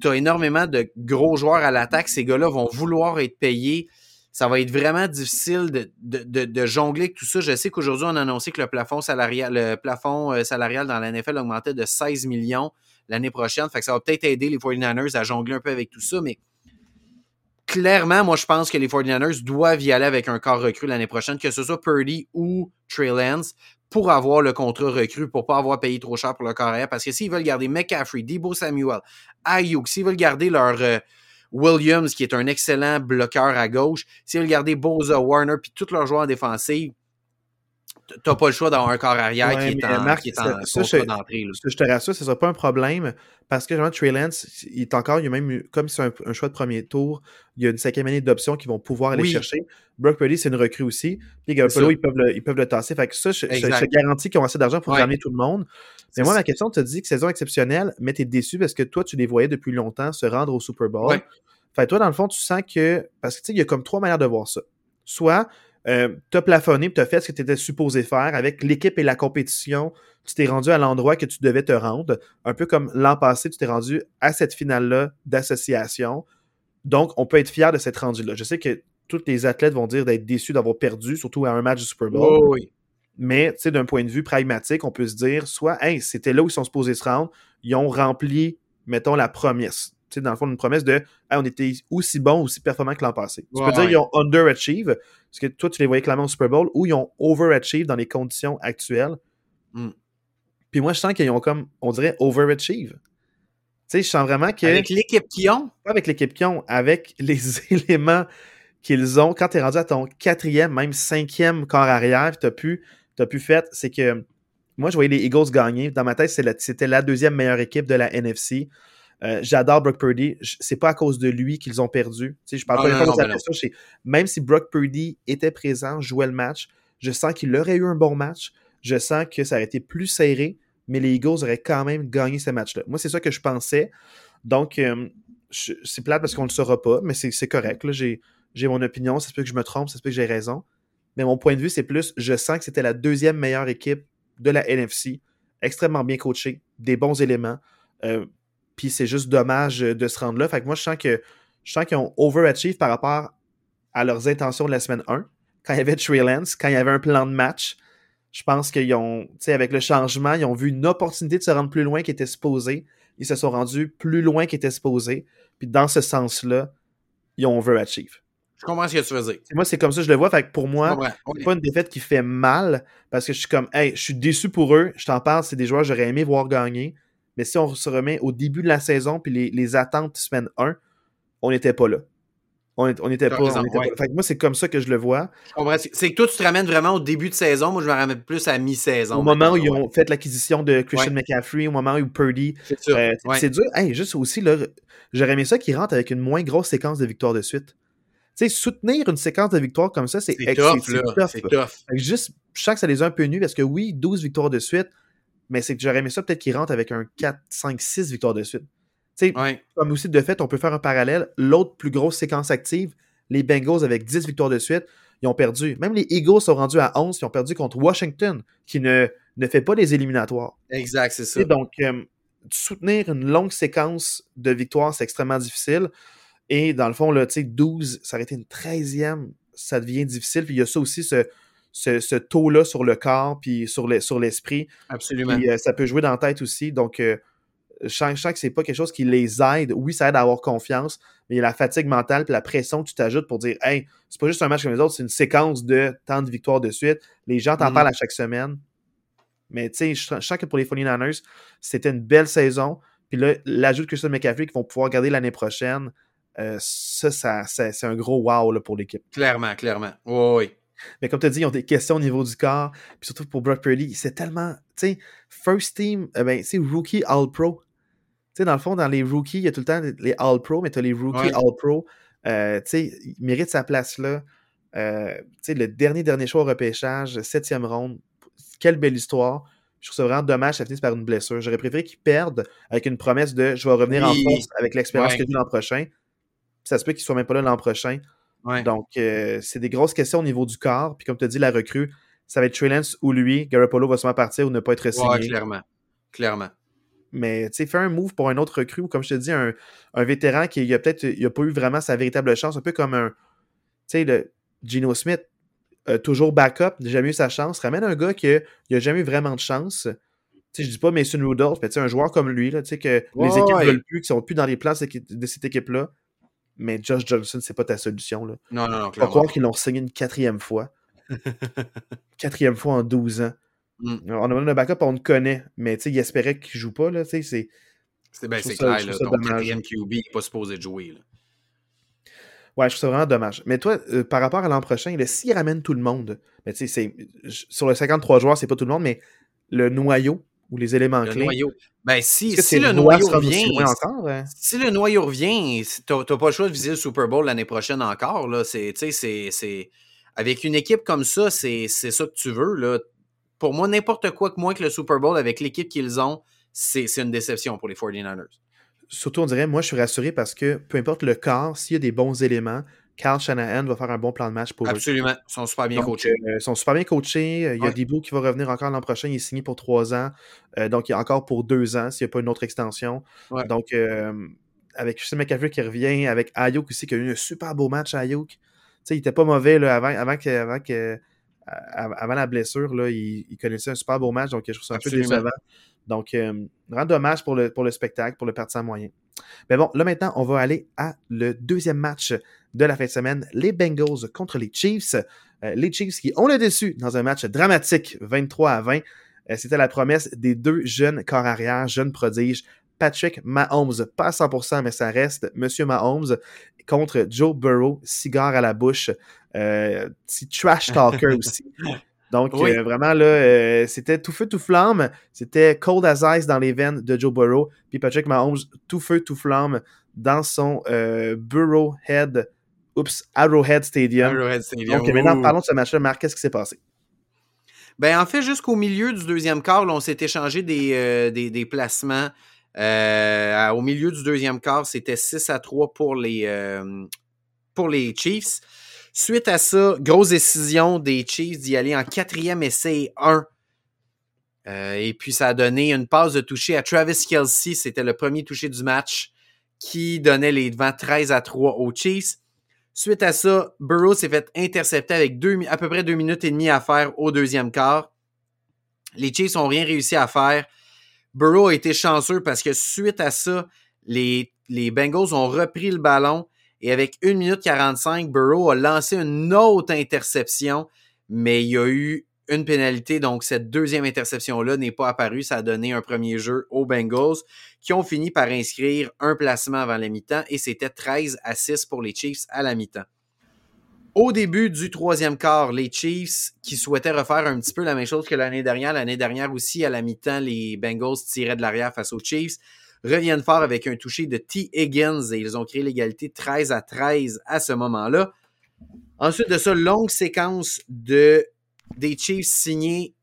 Tu as énormément de gros joueurs à l'attaque. Ces gars-là vont vouloir être payés. Ça va être vraiment difficile de, jongler avec tout ça. Je sais qu'aujourd'hui, on a annoncé que le plafond salarial, le plafond euh, salarial dans la NFL augmentait de 16 millions l'année prochaine. Fait ça va peut-être aider les 49ers à jongler un peu avec tout ça, mais clairement, moi, je pense que les 49ers doivent y aller avec un corps recru l'année prochaine, que ce soit Purdy ou Trey Lance, pour avoir le contrat recru, pour pas avoir payé trop cher pour le carrière. Parce que s'ils veulent garder McCaffrey, Debo Samuel, Ayuk, s'ils veulent garder leur euh, Williams, qui est un excellent bloqueur à gauche, s'ils veulent garder Boza, Warner, puis tous leurs joueurs défensifs, t'as pas le choix d'avoir un corps arrière qui est en, qui est en d'entrée. Je te rassure, ce sera pas un problème parce que genre, Trey Lance, il est encore, il y a même, comme c'est un, choix de premier tour, il y a une cinquième année d'options qui vont pouvoir aller chercher. Brock Purdy, c'est une recrue aussi. Puis Garoppolo, ils peuvent, le, ils peuvent le tasser. Fait que ça, je, te garantis qu'ils ont assez d'argent pour ramener tout le monde. Mais moi, ma question, tu te dis que saison exceptionnelle, mais tu es déçu parce que toi, tu les voyais depuis longtemps se rendre au Super Bowl. Fait toi, dans le fond, tu sens que. Parce que tu sais, il y a comme trois manières de voir ça. Soit euh, tu as plafonné, tu as fait ce que tu étais supposé faire avec l'équipe et la compétition. Tu t'es rendu à l'endroit que tu devais te rendre. Un peu comme l'an passé, tu t'es rendu à cette finale-là d'association. Donc, on peut être fier de cette rendu-là. Je sais que tous les athlètes vont dire d'être déçus d'avoir perdu, surtout à un match du Super Bowl. Oh oui. Mais, tu sais, d'un point de vue pragmatique, on peut se dire soit, hey, c'était là où ils sont supposés se rendre, ils ont rempli, mettons, la promesse dans le fond, une promesse de on était aussi bon, aussi performant que l'an passé. Tu peux dire qu'ils ont underachieve, parce que toi, tu les voyais clairement au Super Bowl, ou ils ont overachieve dans les conditions actuelles. Hmm. Puis moi, je sens qu'ils ont comme, on dirait, overachieve. Tu sais, je sens vraiment que. Avec l'équipe qu'ils ont? Pas avec l'équipe qu'ils ont, avec les éléments qu'ils ont. Quand tu es rendu à ton quatrième, même cinquième corps arrière, tu as pu, as pu faire, c'est que moi, je voyais les Eagles gagner. Dans ma tête, c'était la deuxième meilleure équipe de la NFC. Euh, j'adore Brock Purdy. C'est pas à cause de lui qu'ils ont perdu. Tu sais, je parle pas de ben Même si Brock Purdy était présent, jouait le match, je sens qu'il aurait eu un bon match. je sens que ça aurait été plus serré, mais les Eagles auraient quand même gagné ce match-là. Moi, c'est ça que je pensais. Donc, euh, c'est plate parce qu'on ne le saura pas, mais c'est correct. J'ai mon opinion, ça se peut que je me trompe, ça se peut que j'ai raison. Mais mon point de vue, c'est plus, je sens que c'était la deuxième meilleure équipe de la NFC, extrêmement bien coachée, des bons éléments. Euh, puis c'est juste dommage de se rendre là. Fait que moi, je sens que je sens qu'ils ont overachieve par rapport à leurs intentions de la semaine 1. Quand il y avait Trey Lance, quand il y avait un plan de match, je pense qu'ils ont, tu sais, avec le changement, ils ont vu une opportunité de se rendre plus loin qui était supposé. Ils se sont rendus plus loin qu'ils étaient supposés. Puis dans ce sens-là, ils ont overachieve. Je comprends ce que tu veux dire. Moi, c'est comme ça que je le vois. Fait que pour moi, c'est pas une défaite qui fait mal parce que je suis comme, hey, je suis déçu pour eux. Je t'en parle, c'est des joueurs que j'aurais aimé voir gagner. Mais si on se remet au début de la saison puis les, les attentes semaine 1, on n'était pas là. On n'était pas, Fait que moi, c'est comme ça que je le vois. C'est que toi, tu te ramènes vraiment au début de saison. Moi, je me ramène plus à mi-saison. Au moment où ils ont fait l'acquisition de Christian McCaffrey, au moment où Purdy. C'est euh, dur. juste aussi, j'aurais aimé ça qu'ils rentrent avec une moins grosse séquence de victoires de suite. Tu sais, soutenir une séquence de victoires comme ça, c'est tough. C'est tough. Juste, je sens que ça les a un peu nus parce que oui, 12 victoires de suite, mais c'est que j'aurais aimé ça peut-être qu'ils rentrent avec un 4, 5, 6 victoires de suite. Comme aussi de fait, on peut faire un parallèle. L'autre plus grosse séquence active, les Bengals avec 10 victoires de suite, ils ont perdu. Même les Eagles sont rendus à 11, ils ont perdu contre Washington, qui ne, ne fait pas les éliminatoires. Exact, c'est ça. donc, euh, soutenir une longue séquence de victoires, c'est extrêmement difficile. Et dans le fond, là, 12, ça aurait été une 13e, ça devient difficile. Puis il y a ça aussi, ce, ce, taux-là sur le corps, puis sur l'esprit. Sur Absolument. Puis, euh, ça peut jouer dans la tête aussi. Donc, euh, je sens, que c'est pas quelque chose qui les aide. Oui, ça aide à avoir confiance, mais il y a la fatigue mentale puis la pression que tu t'ajoutes pour dire Hey, c'est pas juste un match comme les autres, c'est une séquence de tant de victoires de suite. Les gens t'en mm-hmm. parlent à chaque semaine. Mais tu sais, je, sens que pour les 49ers, c'était une belle saison. Puis là, l'ajout de Christian McCaffrey qu'ils vont pouvoir garder l'année prochaine, euh, ça, ça, c'est un gros wow pour l'équipe. Clairement, clairement. oui. Mais comme tu as dit, ils ont des questions au niveau du corps. Puis surtout pour Brock Purdy, c'est tellement. Tu sais, first team, eh ben, c'est rookie All-Pro sais, dans le fond, dans les rookies, il y a tout le temps les All-Pro, mais tu as les rookies All-Pro. Euh, tu sais, il mérite sa place là. Euh, tu sais, le dernier, dernier choix au repêchage, septième ronde. Quelle belle histoire. Je trouve ça vraiment dommage ça finisse par une blessure. J'aurais préféré qu'il perde avec une promesse de je vais revenir en force avec l'expérience que j'ai l'an prochain. Ça se peut qu'il soit même pas là l'an prochain. Donc, euh, c'est des grosses questions au niveau du corps. Puis, comme tu as dit, la recrue, ça va être Trey ou lui. Garoppolo va sûrement partir ou ne pas être signé. clairement. Clairement. Mais tu sais, faire un move pour un autre recrue ou comme je te dis, un, vétéran qui a peut-être pas eu vraiment sa véritable chance, un peu comme un. Tu sais, le Gino Smith, toujours backup, n'a jamais eu sa chance. Ramène un gars qui n'a jamais eu vraiment de chance. Tu sais, je dis pas Mason Rudolph, mais un joueur comme lui, là, tu sais, que les équipes ne veulent plus, qui sont plus dans les plans de cette équipe-là. Mais Josh Johnson, c'est pas ta solution. Là. Non, non, non. Pas croire qu'ils l'ont signé une quatrième fois. quatrième fois en 12 ans. Mm. On a besoin d'un backup, on le connaît, mais il espérait qu'il joue pas. C'est ben, clair, là, ton quatrième QB n'est pas supposé de jouer. Là. Ouais, je trouve ça vraiment dommage. Mais toi, euh, par rapport à l'an prochain, s'il ramène tout le monde, mais tu sais, sur les 53 joueurs, c'est pas tout le monde, mais le noyau ou les éléments le clés. Noyau. Ben, si, si le noyau revient. Encore, hein? Si le noyau revient, t'as pas le choix de viser le Super Bowl l'année prochaine encore. Là. C'est, c'est, avec une équipe comme ça, c'est ça que tu veux. Là pour moi, n'importe quoi que moins que le Super Bowl avec l'équipe qu'ils ont, c'est une déception pour les 49ers. Surtout, on dirait, moi, je suis rassuré parce que peu importe le corps, s'il y a des bons éléments, Carl Shanahan va faire un bon plan de match pour Absolument. Ils sont super bien coachés. Euh, ils sont super bien coachés. Il y a Debo qui va revenir encore l'an prochain. Il est signé pour trois ans. Euh, donc, il a encore pour deux ans s'il n'y a pas une autre extension. Donc, euh, avec Christian McCaffrey qui revient, avec Ayuk aussi qui a eu un super beau match à Ayuk. il n'était pas mauvais là, avant, avant que, avant que avant la blessure, là, il, connaissait un super beau match, donc je trouve ça un peu décevant. Donc, euh, grand dommage pour le, pour le spectacle, pour le partisan moyen. Mais bon, là maintenant, on va aller à le deuxième match de la fin de semaine, les Bengals contre les Chiefs. Euh, les Chiefs qui ont le dessus dans un match dramatique, 23 à 20. Euh, c'était la promesse des deux jeunes corps arrière, jeunes prodiges, Patrick Mahomes, pas à 100%, mais ça reste Monsieur Mahomes contre Joe Burrow, cigare à la bouche, euh, petit trash talker aussi. Donc, euh, vraiment, là, euh, c'était tout feu, tout flamme. C'était cold as ice dans les veines de Joe Burrow. Puis Patrick Mahomes, tout feu, tout flamme dans son Burrowhead, oups, Arrowhead Stadium. Arrowhead Stadium. Donc, maintenant, parlons de ce match-là. Marc, qu'est-ce qui s'est passé? Ben, en fait, jusqu'au milieu du deuxième quart, on s'est échangé des, euh, des, placements. Euh, au milieu du deuxième quart, c'était 6 à 3 pour les, euh, pour les Chiefs. Suite à ça, grosse décision des Chiefs d'y aller en quatrième essai 1. et puis, ça a donné une passe de toucher à Travis Kelsey. C'était le premier touché du match qui donnait les devants 13 à 3 aux Chiefs. Suite à ça, Burrow s'est fait intercepter avec à peu près deux minutes et demie à faire au deuxième quart. Les Chiefs n'ont rien réussi à faire. Burrow a été chanceux parce que suite à ça, les, les Bengals ont repris le ballon et avec 1 minute 45, Burrow a lancé une autre interception, mais il y a eu une pénalité. Donc, cette deuxième interception-là n'est pas apparue. Ça a donné un premier jeu aux Bengals qui ont fini par inscrire un placement avant la mi-temps et c'était 13 à 6 pour les Chiefs à la mi-temps. Au début du troisième quart, les Chiefs qui souhaitaient refaire un petit peu la même chose que l'année dernière, l'année dernière aussi à la mi-temps, les Bengals tiraient de l'arrière face aux Chiefs, reviennent fort avec un toucher de T. Higgins et ils ont créé l'égalité 13 à 13 à ce moment-là. Ensuite de ça, longue séquence de des Chiefs signés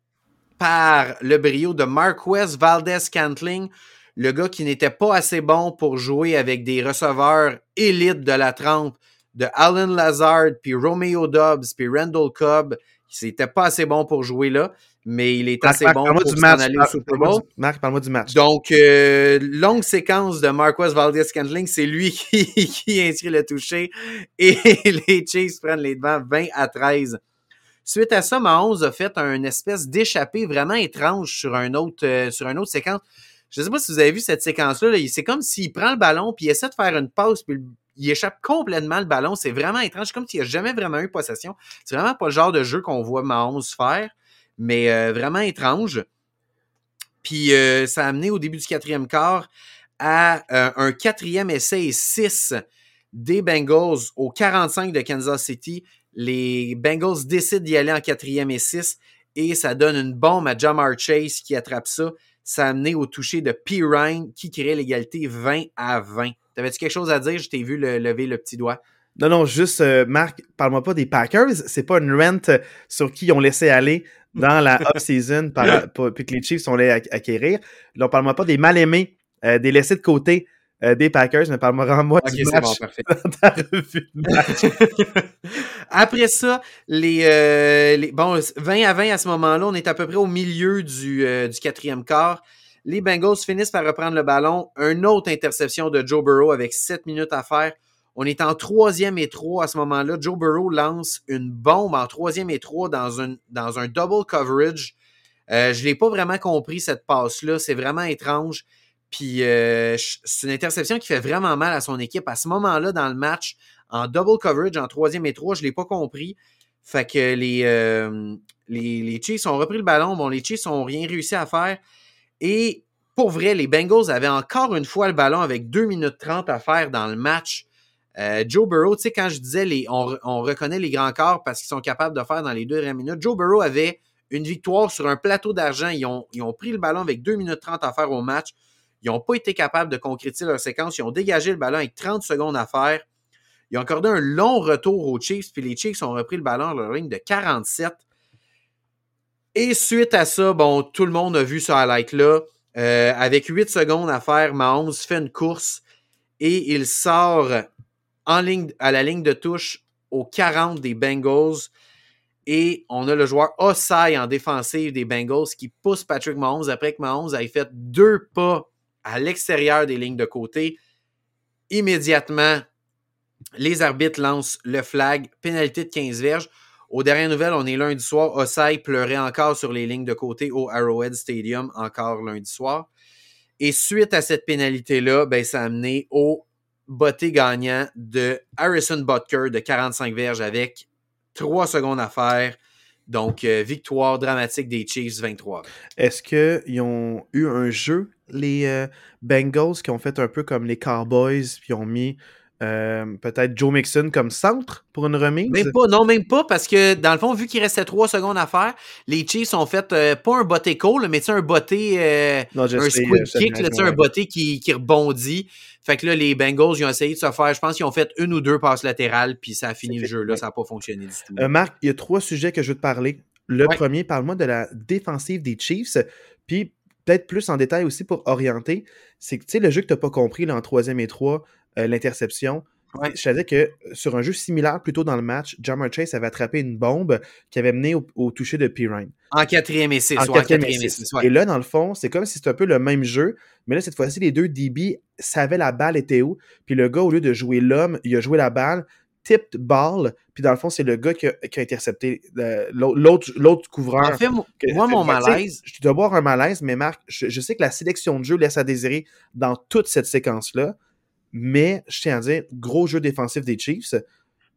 par le brio de Marquez Valdez Cantling, le gars qui n'était pas assez bon pour jouer avec des receveurs élites de la trempe de Alan Lazard, puis Romeo Dobbs, puis Randall Cobb. C'était pas assez bon pour jouer là, mais il est assez bon pour s'en aller au Super Bowl. Marc, parle-moi du match. Donc, euh, longue séquence de Marquez Valdez Cantling, c'est lui qui, qui inscrit le toucher et les Chiefs prennent les devants 20 à 13 Suite à ça, Mahomes a fait un espèce d'échappée vraiment étrange sur un autre, euh, sur une autre séquence. Je ne sais pas si vous avez vu cette séquence-là. c'est comme s'il prend le ballon puis il essaie de faire une pause puis il échappe complètement le ballon. C'est vraiment étrange. Comme s'il n'a jamais vraiment eu possession. C'est vraiment pas le genre de jeu qu'on voit Mahomes faire, mais euh, vraiment étrange. Puis euh, ça a amené au début du quatrième quart à un quatrième essai et six des Bengals au 45 de Kansas City. Les Bengals décident d'y aller en quatrième et six et ça donne une bombe à Jamar Chase qui attrape ça. Ça a amené au toucher de P. Ryan qui crée l'égalité 20 à 20. T'avais-tu quelque chose à dire? Je t'ai vu lever le petit doigt. Non, non, juste, euh, Marc, parle-moi pas des Packers. C'est pas une rent sur qui ils ont laissé aller dans la off-season puis que les Chiefs sont allés acquérir. Là, parle-moi pas des mal-aimés, euh, des laissés de côté euh, des Packers, mais parle-moi moi du match Après ça, les, euh, les, bon, 20 à 20 à ce moment-là, on est à peu près au milieu du, euh, du quatrième quart. Les Bengals finissent par reprendre le ballon. Une autre interception de Joe Burrow avec 7 minutes à faire. On est en troisième et trois à ce moment-là. Joe Burrow lance une bombe en troisième et trois dans un, dans un double coverage. je ne l'ai pas vraiment compris, cette passe-là. C'est vraiment étrange. Puis euh, c'est une interception qui fait vraiment mal à son équipe. À ce moment-là, dans le match, en double coverage, en troisième et trois, je ne l'ai pas compris. Fait que les, euh, les, Chiefs ont repris le ballon. Bon, les Chiefs n'ont rien réussi à faire. Et pour vrai, les Bengals avaient encore une fois le ballon avec 2 minutes 30 à faire dans le match. Euh, Joe Burrow, tu sais, quand je disais les, on, on, reconnaît les grands corps parce qu'ils sont capables de faire dans les deux dernières minutes, Joe Burrow avait une victoire sur un plateau d'argent. Ils ont, ils ont pris le ballon avec 2 minutes 30 à faire au match. Ils n'ont pas été capables de concrétiser leur séquence. Ils ont dégagé le ballon avec 30 secondes à faire. Ils ont accordé un long retour aux Chiefs, puis les Chiefs ont repris le ballon à leur ligne de 47. Et suite à ça, bon, tout le monde a vu ce highlight-là. Euh, avec 8 secondes à faire, Mahomes fait une course et il sort en ligne, à la ligne de touche aux 40 des Bengals. Et on a le joueur Osai en défensive des Bengals qui pousse Patrick Mahomes après que Mahomes ait fait deux pas à l'extérieur des lignes de côté. Immédiatement, les arbitres lancent le flag, pénalité de 15 verges. Aux dernières nouvelles, on est lundi soir. Osai pleurait encore sur les lignes de côté au Arrowhead Stadium, encore lundi soir. Et suite à cette pénalité-là, ben, ça a amené au botté gagnant de Harrison Butker de 45 verges avec 3 secondes à faire. Donc, euh, victoire dramatique des Chiefs 23. Est-ce qu'ils ont eu un jeu, les euh, Bengals, qui ont fait un peu comme les Cowboys, puis ont mis euh, peut-être Joe Mixon comme centre pour une remise? Même pas, non, même pas, parce que dans le fond, vu qu'il restait trois secondes à faire, les Chiefs ont fait euh, pas un botté call, mais un botté, euh, un squid kick, un botté qui, qui, rebondit. Fait que là, les Bengals, ils ont essayé de se faire, je pense qu'ils ont fait une ou deux passes latérales, puis ça a fini le jeu, là, ça n'a pas fonctionné du tout. Marc, il y a trois sujets que je veux te parler. le premier, parle-moi de la défensive des Chiefs. Puis peut-être plus en détail aussi pour orienter. C'est que, tu sais, le jeu que tu n'as pas compris là, en troisième et trois, euh, l'interception. Je savais que sur un jeu similaire, plus tôt dans le match, Jammer Chase avait attrapé une bombe qui avait mené au, toucher de Pirine. En quatrième et six. En quatrième et six. Et là, dans le fond, c'est comme si c'était un peu le même jeu, mais là, cette fois-ci, les deux DB savaient la balle était où. Puis le gars, au lieu de jouer l'homme, il a joué la balle tipped ball, puis dans le fond, c'est le gars qui a, intercepté l'autre couvreur. En fait, moi, mon malaise. Je dois voir un malaise, mais Marc, je, sais que la sélection de jeu laisse à désirer dans toute cette séquence-là, mais je tiens à dire, gros jeu défensif des Chiefs.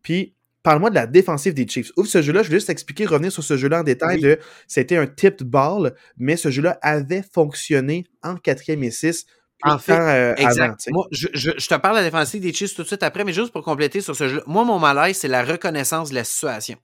Puis, parle-moi de la défensive des Chiefs. Ouf, ce jeu-là, je vais juste expliquer, revenir sur ce jeu-là en détail de c'était un tipped ball, mais ce jeu-là avait fonctionné en quatrième et six en fait, euh, exact. Moi, je, je, te parle de la défensive des Chiefs tout de suite après, mais juste pour compléter sur ce jeu moi, mon malaise, c'est la reconnaissance de la situation.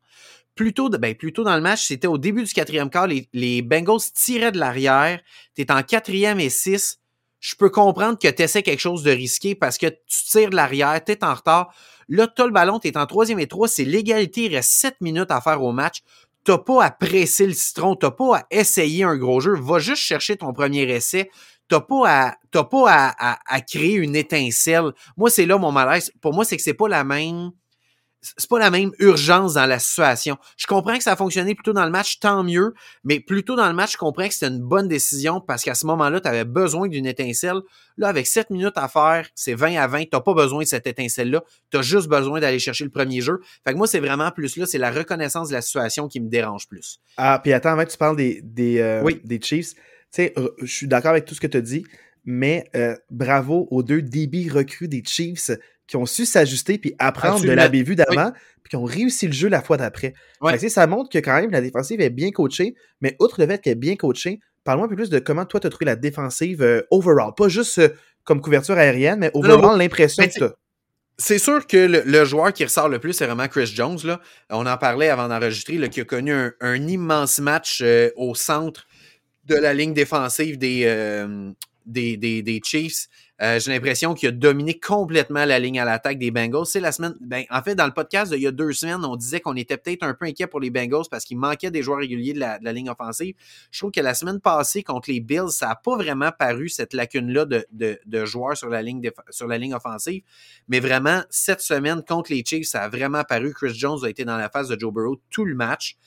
Plutôt, de, ben, plutôt dans le match, c'était au début du quatrième quart, les, les Bengals tiraient de l'arrière, tu es en quatrième et six, je peux comprendre que tu essaies quelque chose de risqué parce que tu tires de l'arrière, tu es en retard. Là, tu as le ballon, tu es en troisième et trois, c'est l'égalité, il reste sept minutes à faire au match. T'as pas à presser le citron, t'as pas à essayer un gros jeu, va juste chercher ton premier essai t'as pas à t'as pas à, à, créer une étincelle. Moi, c'est là mon malaise. Pour moi, c'est que c'est pas la même c'est pas la même urgence dans la situation. Je comprends que ça a fonctionné plutôt dans le match, tant mieux, mais plutôt dans le match, je comprends que c'était une bonne décision parce qu'à ce moment-là, tu avais besoin d'une étincelle. Là, avec 7 minutes à faire, c'est 20 à 20, tu pas besoin de cette étincelle-là. Tu as juste besoin d'aller chercher le premier jeu. Fait que moi, c'est vraiment plus là, c'est la reconnaissance de la situation qui me dérange plus. Ah, puis attends, avant que tu parles des, des, euh, des Chiefs, sais, je suis d'accord avec tout ce que tu as dit, mais euh, bravo aux deux DB recrues des Chiefs qui ont su s'ajuster puis apprendre de la bévue d'avant, puis qui ont réussi le jeu la fois d'après. Ça montre que quand même la défensive est bien coachée, mais outre le fait qu'elle est bien coachée, parle-moi un peu plus de comment toi tu as trouvé la défensive euh, overall, pas juste euh, comme couverture aérienne, mais overall l'impression que tu as. C'est sûr que le, joueur qui ressort le plus, c'est vraiment Chris Jones. Là. On en parlait avant d'enregistrer, qui a connu un, immense match au centre de la ligne défensive des, euh, des, des, Chiefs. Euh, j'ai l'impression qu'il a dominé complètement la ligne à l'attaque des Bengals. C'est la semaine. Ben, en fait, dans le podcast d'il y a deux semaines, on disait qu'on était peut-être un peu inquiet pour les Bengals parce qu'il manquait des joueurs réguliers de la, ligne offensive. Je trouve que la semaine passée, contre les Bills, ça n'a pas vraiment paru cette lacune-là de, de, joueurs sur la, ligne sur la ligne offensive. Mais vraiment, cette semaine, contre les Chiefs, ça a vraiment paru. Chris Jones a été dans la phase de Joe Burrow tout le match.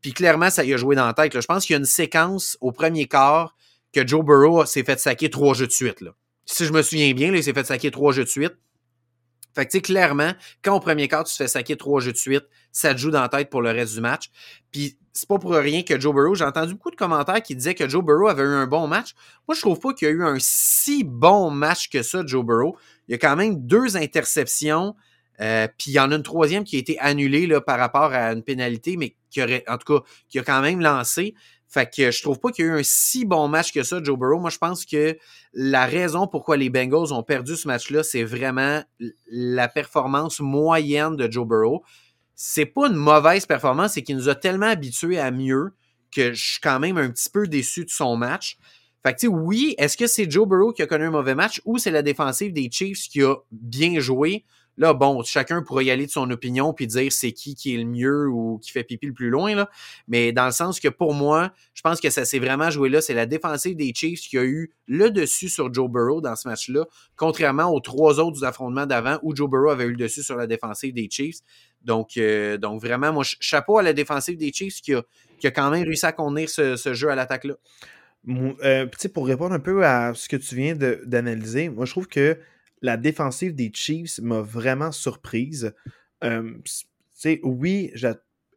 Puis clairement, ça y a joué dans la tête. Je pense qu'il y a une séquence au premier quart que Joe Burrow s'est fait saquer trois jeux de suite. Si je me souviens bien, il s'est fait saquer trois jeux de suite. Fait que, tu sais, clairement, quand au premier quart, tu te fais saquer trois jeux de suite, ça te joue dans la tête pour le reste du match. Puis, c'est pas pour rien que Joe Burrow, j'ai entendu beaucoup de commentaires qui disaient que Joe Burrow avait eu un bon match. Moi, je trouve pas qu'il y a eu un si bon match que ça, Joe Burrow. Il y a quand même deux interceptions. Euh, puis il y en a une troisième qui a été annulée là, par rapport à une pénalité, mais qui aurait, en tout cas, qui a quand même lancé. Fait que je trouve pas qu'il y a eu un si bon match que ça, Joe Burrow. Moi, je pense que la raison pourquoi les Bengals ont perdu ce match-là, c'est vraiment la performance moyenne de Joe Burrow. C'est pas une mauvaise performance, c'est qu'il nous a tellement habitués à mieux que je suis quand même un petit peu déçu de son match. Fait que, oui, est-ce que c'est Joe Burrow qui a connu un mauvais match ou c'est la défensive des Chiefs qui a bien joué? Là, bon, chacun pourrait y aller de son opinion puis dire c'est qui qui est le mieux ou qui fait pipi le plus loin. Mais dans le sens que pour moi, je pense que ça s'est vraiment joué là. C'est la défensive des Chiefs qui a eu le dessus sur Joe Burrow dans ce match-là, contrairement aux trois autres affrontements d'avant où Joe Burrow avait eu le dessus sur la défensive des Chiefs. Donc, euh, donc vraiment, moi, chapeau à la défensive des Chiefs qui a, quand même réussi à contenir ce, ce jeu à l'attaque-là. Euh, pour répondre un peu à ce que tu viens d'analyser, moi je trouve que la défensive des Chiefs m'a vraiment surprise. Euh, oui,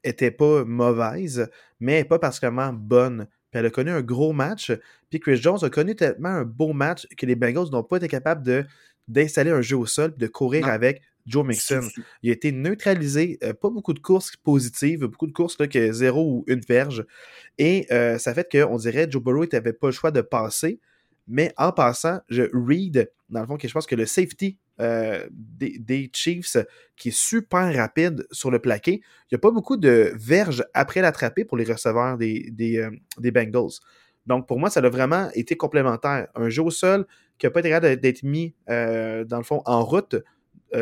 n'étais pas mauvaise, mais pas particulièrement bonne. Puis elle a connu un gros match. Puis Chris Jones a connu tellement un beau match que les Bengals n'ont pas été capables de, d'installer un jeu au sol de courir avec Joe Mixon. Il a été neutralisé. Euh, pas beaucoup de courses positives, beaucoup de courses là, que zéro ou une verge. Et euh, ça fait qu'on dirait que Joe Burrow n'avait pas le choix de passer. Mais en passant, je read, dans le fond, que je pense que le safety euh, des, Chiefs, qui est super rapide sur le plaqué, il n'y a pas beaucoup de verges après l'attraper pour les receveurs des, euh, des, Bengals. Donc, pour moi, ça a vraiment été complémentaire. Un jeu au sol qui n'a pas été capable d'être mis, euh, dans le fond, en route.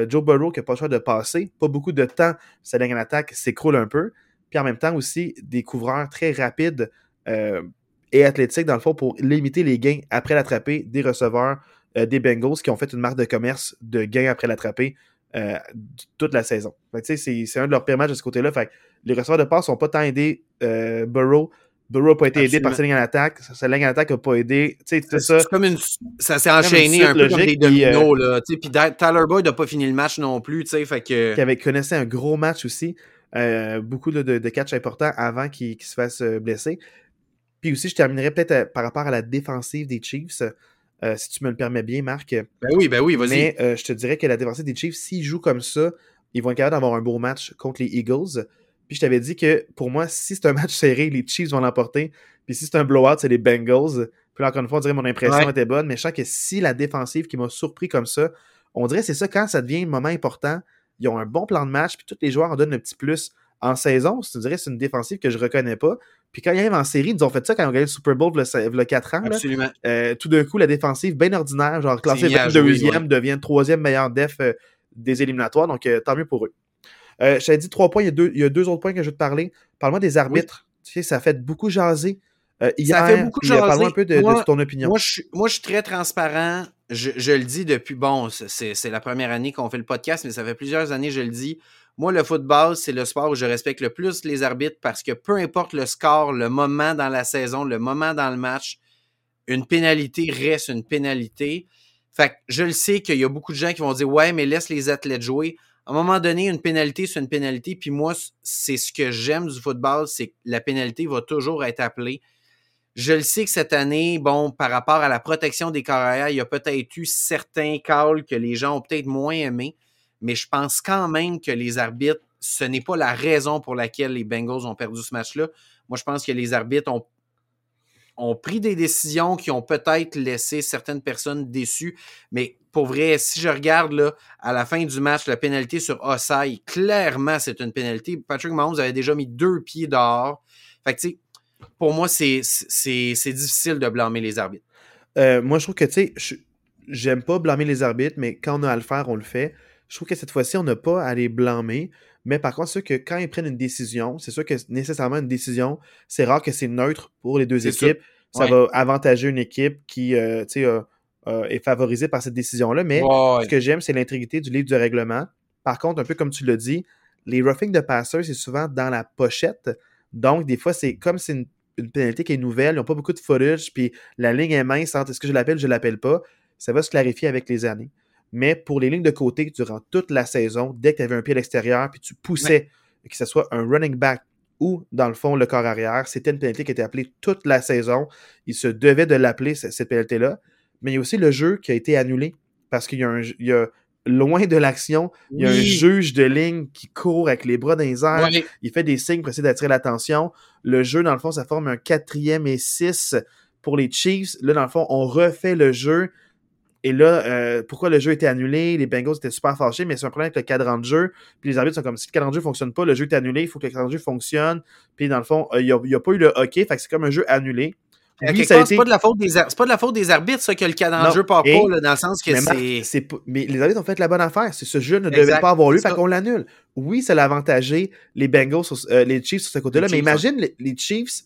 Joe Burrow qui n'a pas le choix de passer. Pas beaucoup de temps, sa dernière attaque s'écroule un peu. puis en même temps aussi des couvreurs très rapides et athlétiques, dans le fond, pour limiter les gains après l'attraper des receveurs euh, des Bengals qui ont fait une marque de commerce de gains après l'attraper euh, toute la saison. C'est un de leurs pires matchs de ce côté-là. Les receveurs de passe n'ont pas tant aidé Burrow. Burrow n'a pas été aidé par sa ligne en attaque. Sa ligne en attaque n'a pas aidé. C'est comme une. Ça s'est enchaîné un peu comme des dominos. là, puis Tyler Boyd n'a pas fini le match non plus. Fait que... Qui avait connaissé un gros match aussi. Euh, beaucoup de, de, catchs importants avant qu'il se fasse euh, blesser. Puis aussi, je terminerai peut-être euh, par rapport à la défensive des Chiefs. si tu me le permets bien, Marc. Ben oui, ben oui, vas-y. Mais je te dirais que la défensive des Chiefs, s'ils jouent comme ça, ils vont être capables d'avoir un beau match contre les Eagles. Puis je t'avais dit que pour moi, si c'est un match serré, les Chiefs vont l'emporter. Puis si c'est un blowout, c'est les Bengals. Puis là, encore une fois, on dirait que mon impression était bonne. Mais je sens que si la défensive qui m'a surpris comme ça, on dirait que c'est ça quand ça devient un moment important. Ils ont un bon plan de match, puis tous les joueurs en donnent un petit plus. En saison, je te dirais c'est une défensive que je reconnais pas. Puis quand ils arrivent en série, ils ont fait ça quand ils ont gagné le Super Bowl y a 4 ans. Absolument. Euh, tout d'un coup, la défensive, bien ordinaire, genre classée deuxième, devient troisième meilleur def euh, des éliminatoires. Donc, euh, tant mieux pour eux. je t'avais dit trois points, il y, a deux, il y, a deux, autres points que je veux te parler. Parle-moi des arbitres. Tu sais, ça fait beaucoup jaser. hier, ça fait beaucoup jaser. Parle-moi un peu de, ton opinion. Moi je, moi, je suis très transparent. Je, je le dis depuis, bon, c'est la première année qu'on fait le podcast, mais ça fait plusieurs années, je le dis. Moi, le football, c'est le sport où je respecte le plus les arbitres parce que peu importe le score, le moment dans la saison, le moment dans le match, une pénalité reste une pénalité. Fait que je le sais qu'il y a beaucoup de gens qui vont dire Ouais, mais laisse les athlètes jouer. À un moment donné, une pénalité, c'est une pénalité. Puis moi, c'est ce que j'aime du football, c'est que la pénalité va toujours être appelée. Je le sais que cette année, bon, par rapport à la protection des carrières, il y a peut-être eu certains calls que les gens ont peut-être moins aimés mais je pense quand même que les arbitres, ce n'est pas la raison pour laquelle les Bengals ont perdu ce match-là. Moi, je pense que les arbitres ont, pris des décisions qui ont peut-être laissé certaines personnes déçues, mais pour vrai, si je regarde à la fin du match, la pénalité sur Osai, clairement, c'est une pénalité. Patrick Mahomes avait déjà mis deux pieds dehors. Fait que, pour moi, c'est difficile de blâmer les arbitres. Euh, moi, je trouve que, tu sais, j'aime pas blâmer les arbitres, mais quand on a à le faire, on le fait. Je trouve que cette fois-ci, on n'a pas à les blâmer. Mais par contre, c'est sûr que quand ils prennent une décision, c'est sûr que nécessairement une décision, c'est rare que c'est neutre pour les deux équipes. Ça, va avantager une équipe qui euh, euh, euh, est favorisée par cette décision-là. Mais ce que j'aime, c'est l'intégrité du livre du règlement. Par contre, un peu comme tu l'as dit, les roughing de passeurs, c'est souvent dans la pochette. Donc, des fois, c'est comme c'est une, pénalité qui est nouvelle, ils n'ont pas beaucoup de footage, puis la ligne est mince entre est-ce que je l'appelle, je ne l'appelle pas. Ça va se clarifier avec les années mais pour les lignes de côté, durant toute la saison, dès que tu avais un pied à l'extérieur, puis tu poussais, que ce soit un running back ou, dans le fond, le corps arrière, c'était une pénalité qui était appelée toute la saison. Il se devait de l'appeler, cette pénalité-là. Mais il y a aussi le jeu qui a été annulé parce qu'il y a, un, y a loin de l'action, il y a un juge de ligne qui court avec les bras dans les airs. Il fait des signes pour essayer d'attirer l'attention. Le jeu, dans le fond, ça forme un quatrième et six pour les Chiefs. Là, dans le fond, on refait le jeu. Et là, euh, pourquoi le jeu était annulé? Les Bengals étaient super fâchés, mais c'est un problème avec le cadran de jeu. Puis les arbitres sont comme si le cadran de jeu ne fonctionne pas, le jeu est annulé, il faut que le cadran de jeu fonctionne. Puis dans le fond, euh, il n'y a, pas eu le hockey, fait que c'est comme un jeu annulé. Oui, c'est pas de la faute des pas de la faute des arbitres ça que le cadran de jeu part pas là, dans le sens que c'est mais les arbitres ont fait la bonne affaire c'est ce jeu ne devait pas avoir lieu fait qu'on l'annule oui ça l'a avantagé les Bengals euh, les Chiefs sur ce côté-là mais imagine les, Chiefs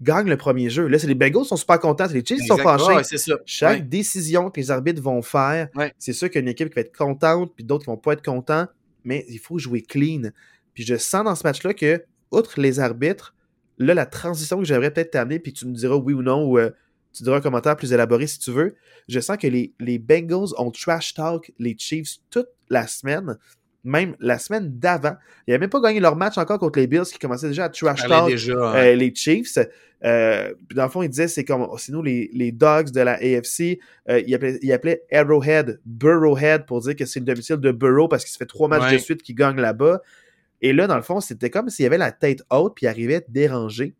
gagnent le premier jeu. Là, c'est les Bengals qui sont super contents, les Chiefs qui sont fâchés. Chaque décision que les arbitres vont faire, c'est sûr qu'il y a une équipe qui va être contente, puis d'autres qui vont pas être contents, mais il faut jouer clean. Puis je sens dans ce match-là que, outre les arbitres, là, la transition que j'aimerais peut-être t'amener, puis tu me diras oui ou non, ou euh, tu diras un commentaire plus élaboré si tu veux. Je sens que les, les Bengals ont trash talk les Chiefs toute la semaine même la semaine d'avant. Ils n'avaient même pas gagné leur match encore contre les Bills qui commençaient déjà à trash talk euh, les Chiefs. Euh, dans le fond, ils disaient c'est comme c'est nous les, les, Dogs de la AFC. Euh, ils, appelaient, Arrowhead Burrowhead pour dire que c'est le domicile de Burrow parce qu'il se fait trois matchs de suite qu'il gagne là-bas. Et là, dans le fond, c'était comme s'il y avait la tête haute puis il arrivait dérangé.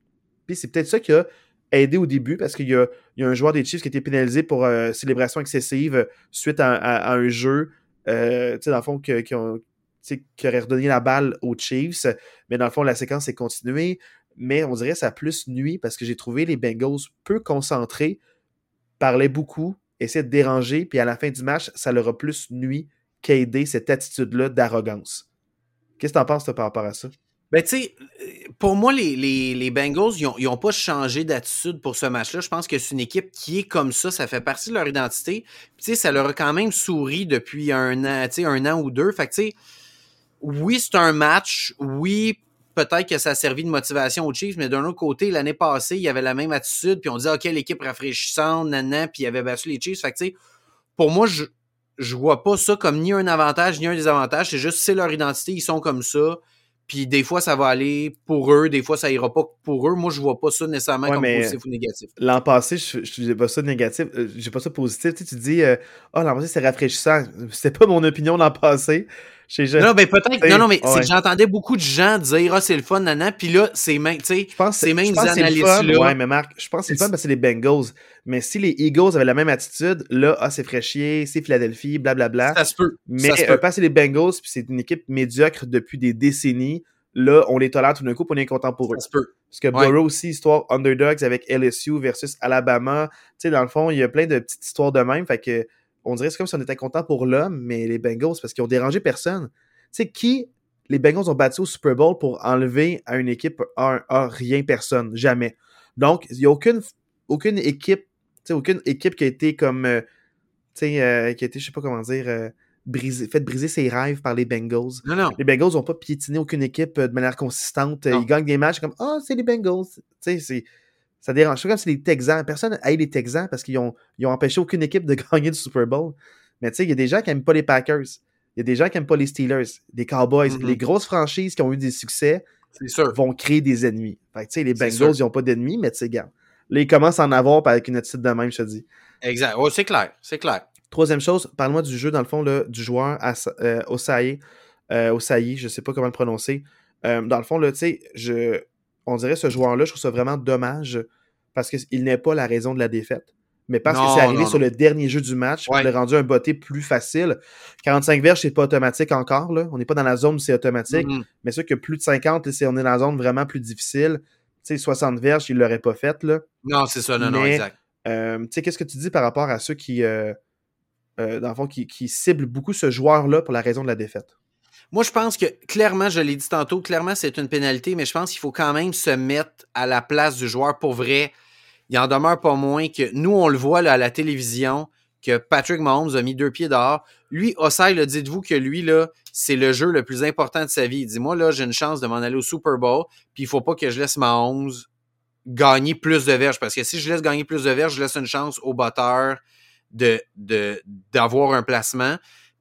Puis c'est peut-être ça qui a aidé au début parce qu'il y, a, un joueur des Chiefs qui a été pénalisé pour célébration excessive suite à, un jeu. tu sais, dans le fond, qui ont qui aurait redonné la balle aux Chiefs. Mais dans le fond, la séquence est continuée. Mais on dirait que ça a plus nuit parce que j'ai trouvé les Bengals peu concentrés, parlaient beaucoup, essayaient de déranger, puis à la fin du match, ça leur a plus nuit qu'aider cette attitude-là d'arrogance. Qu'est-ce que tu en penses par rapport à ça? Ben, tu sais, pour moi, les, les, les Bengals, ils n'ont pas changé d'attitude pour ce match-là. Je pense que c'est une équipe qui est comme ça. Ça fait partie de leur identité. Puis, ça leur a quand même souri depuis un an, un an ou deux. Fait que, oui, c'est un match. Oui, peut-être que ça a servi de motivation aux Chiefs, mais d'un autre côté, l'année passée, il y avait la même attitude. Puis on disait, OK, l'équipe rafraîchissante, nan, puis il avait battu les Chiefs. Fait que, pour moi, je, je vois pas ça comme ni un avantage ni un désavantage. C'est juste, c'est leur identité. Ils sont comme ça. Puis des fois, ça va aller pour eux, des fois, ça ira pas pour eux. Moi, je vois pas ça nécessairement comme positif ou négatif. L'an passé, je, je disais pas ça négatif, euh, j'ai pas ça positif. Tu, sais, tu dis, euh, oh, l'an passé, c'est rafraîchissant. C'était pas mon opinion l'an passé. Non, mais peut-être. Non, non, mais c'est que j'entendais beaucoup de gens dire Ah, c'est le fun, nanan. Puis là, c'est même, tu sais, c'est même analystes-là. Ouais, mais Marc, je pense que c'est le fun parce que c'est les Bengals. Mais si les Eagles avaient la même attitude, là, ah, c'est fraîchier, c'est Philadelphie, blablabla. Ça se peut. Mais euh, pas c'est les Bengals, puis c'est une équipe médiocre depuis des décennies. Là, on les tolère tout d'un coup, puis on est content pour eux. Ça se peut. Parce que Burrow aussi, histoire underdogs avec LSU versus Alabama. Tu sais, dans le fond, il y a plein de petites histoires de même. Fait que on dirait c'est comme si on était content pour l'homme, mais les Bengals, parce qu'ils ont dérangé personne. Tu sais, qui les Bengals ont battu au Super Bowl pour enlever à une équipe un, rien, personne, jamais. Donc, il n'y a aucune, aucune équipe, tu sais, aucune équipe qui a été comme, euh, tu sais, euh, qui a été, je sais pas comment dire, euh, brisé, fait briser ses rêves par les Bengals. Non, non. Les Bengals n'ont pas piétiné aucune équipe de manière consistante. Ils gagnent des matchs comme, ah, oh, c'est les Bengals. Tu sais, c'est ça dérange. C'est comme si les Texans, personne aille les Texans parce qu'ils ont, ils ont empêché aucune équipe de gagner le Super Bowl. Mais tu sais, il y a des gens qui n'aiment pas les Packers. Il y a des gens qui n'aiment pas les Steelers, les Cowboys. Les grosses franchises qui ont eu des succès vont créer des ennemis. Fait que, sais, les Bengals, ils n'ont pas d'ennemis, mais tu sais, Là, ils commencent à en avoir avec une attitude de même, je te dis. Exact. Oh, c'est clair. C'est clair. Troisième chose, parle-moi du jeu, dans le fond, là, du joueur euh, Osayi. Euh, Osayi, je ne sais pas comment le prononcer. Euh, dans le fond, là, tu sais, je, on dirait ce joueur-là, je trouve ça vraiment dommage parce qu'il n'est pas la raison de la défaite. Mais parce que c'est arrivé sur le dernier jeu du match, ouais. il a rendu un botté plus facile. 45 verges, c'est pas automatique encore. Là. On n'est pas dans la zone où c'est automatique. Mm-hmm. Mais sûr que plus de 50, c'est on est dans la zone vraiment plus difficile. Tu sais, 60 verges, il l'aurait pas fait. Là. Non, c'est ça, non, non, exact. Euh, qu'est-ce que tu dis par rapport à ceux qui, euh, euh, dans le fond, qui, qui ciblent beaucoup ce joueur-là pour la raison de la défaite? Moi, je pense que clairement, je l'ai dit tantôt, clairement, c'est une pénalité, mais je pense qu'il faut quand même se mettre à la place du joueur pour vrai il en demeure pas moins que nous, on le voit là, à la télévision, que Patrick Mahomes a mis deux pieds dehors. Lui, Osai, dites-vous que lui, là, c'est le jeu le plus important de sa vie. Il dit, moi, là, j'ai une chance de m'en aller au Super Bowl, puis il faut pas que je laisse Mahomes gagner plus de verges, parce que si je laisse gagner plus de verges, je laisse une chance au batteur de, d'avoir un placement.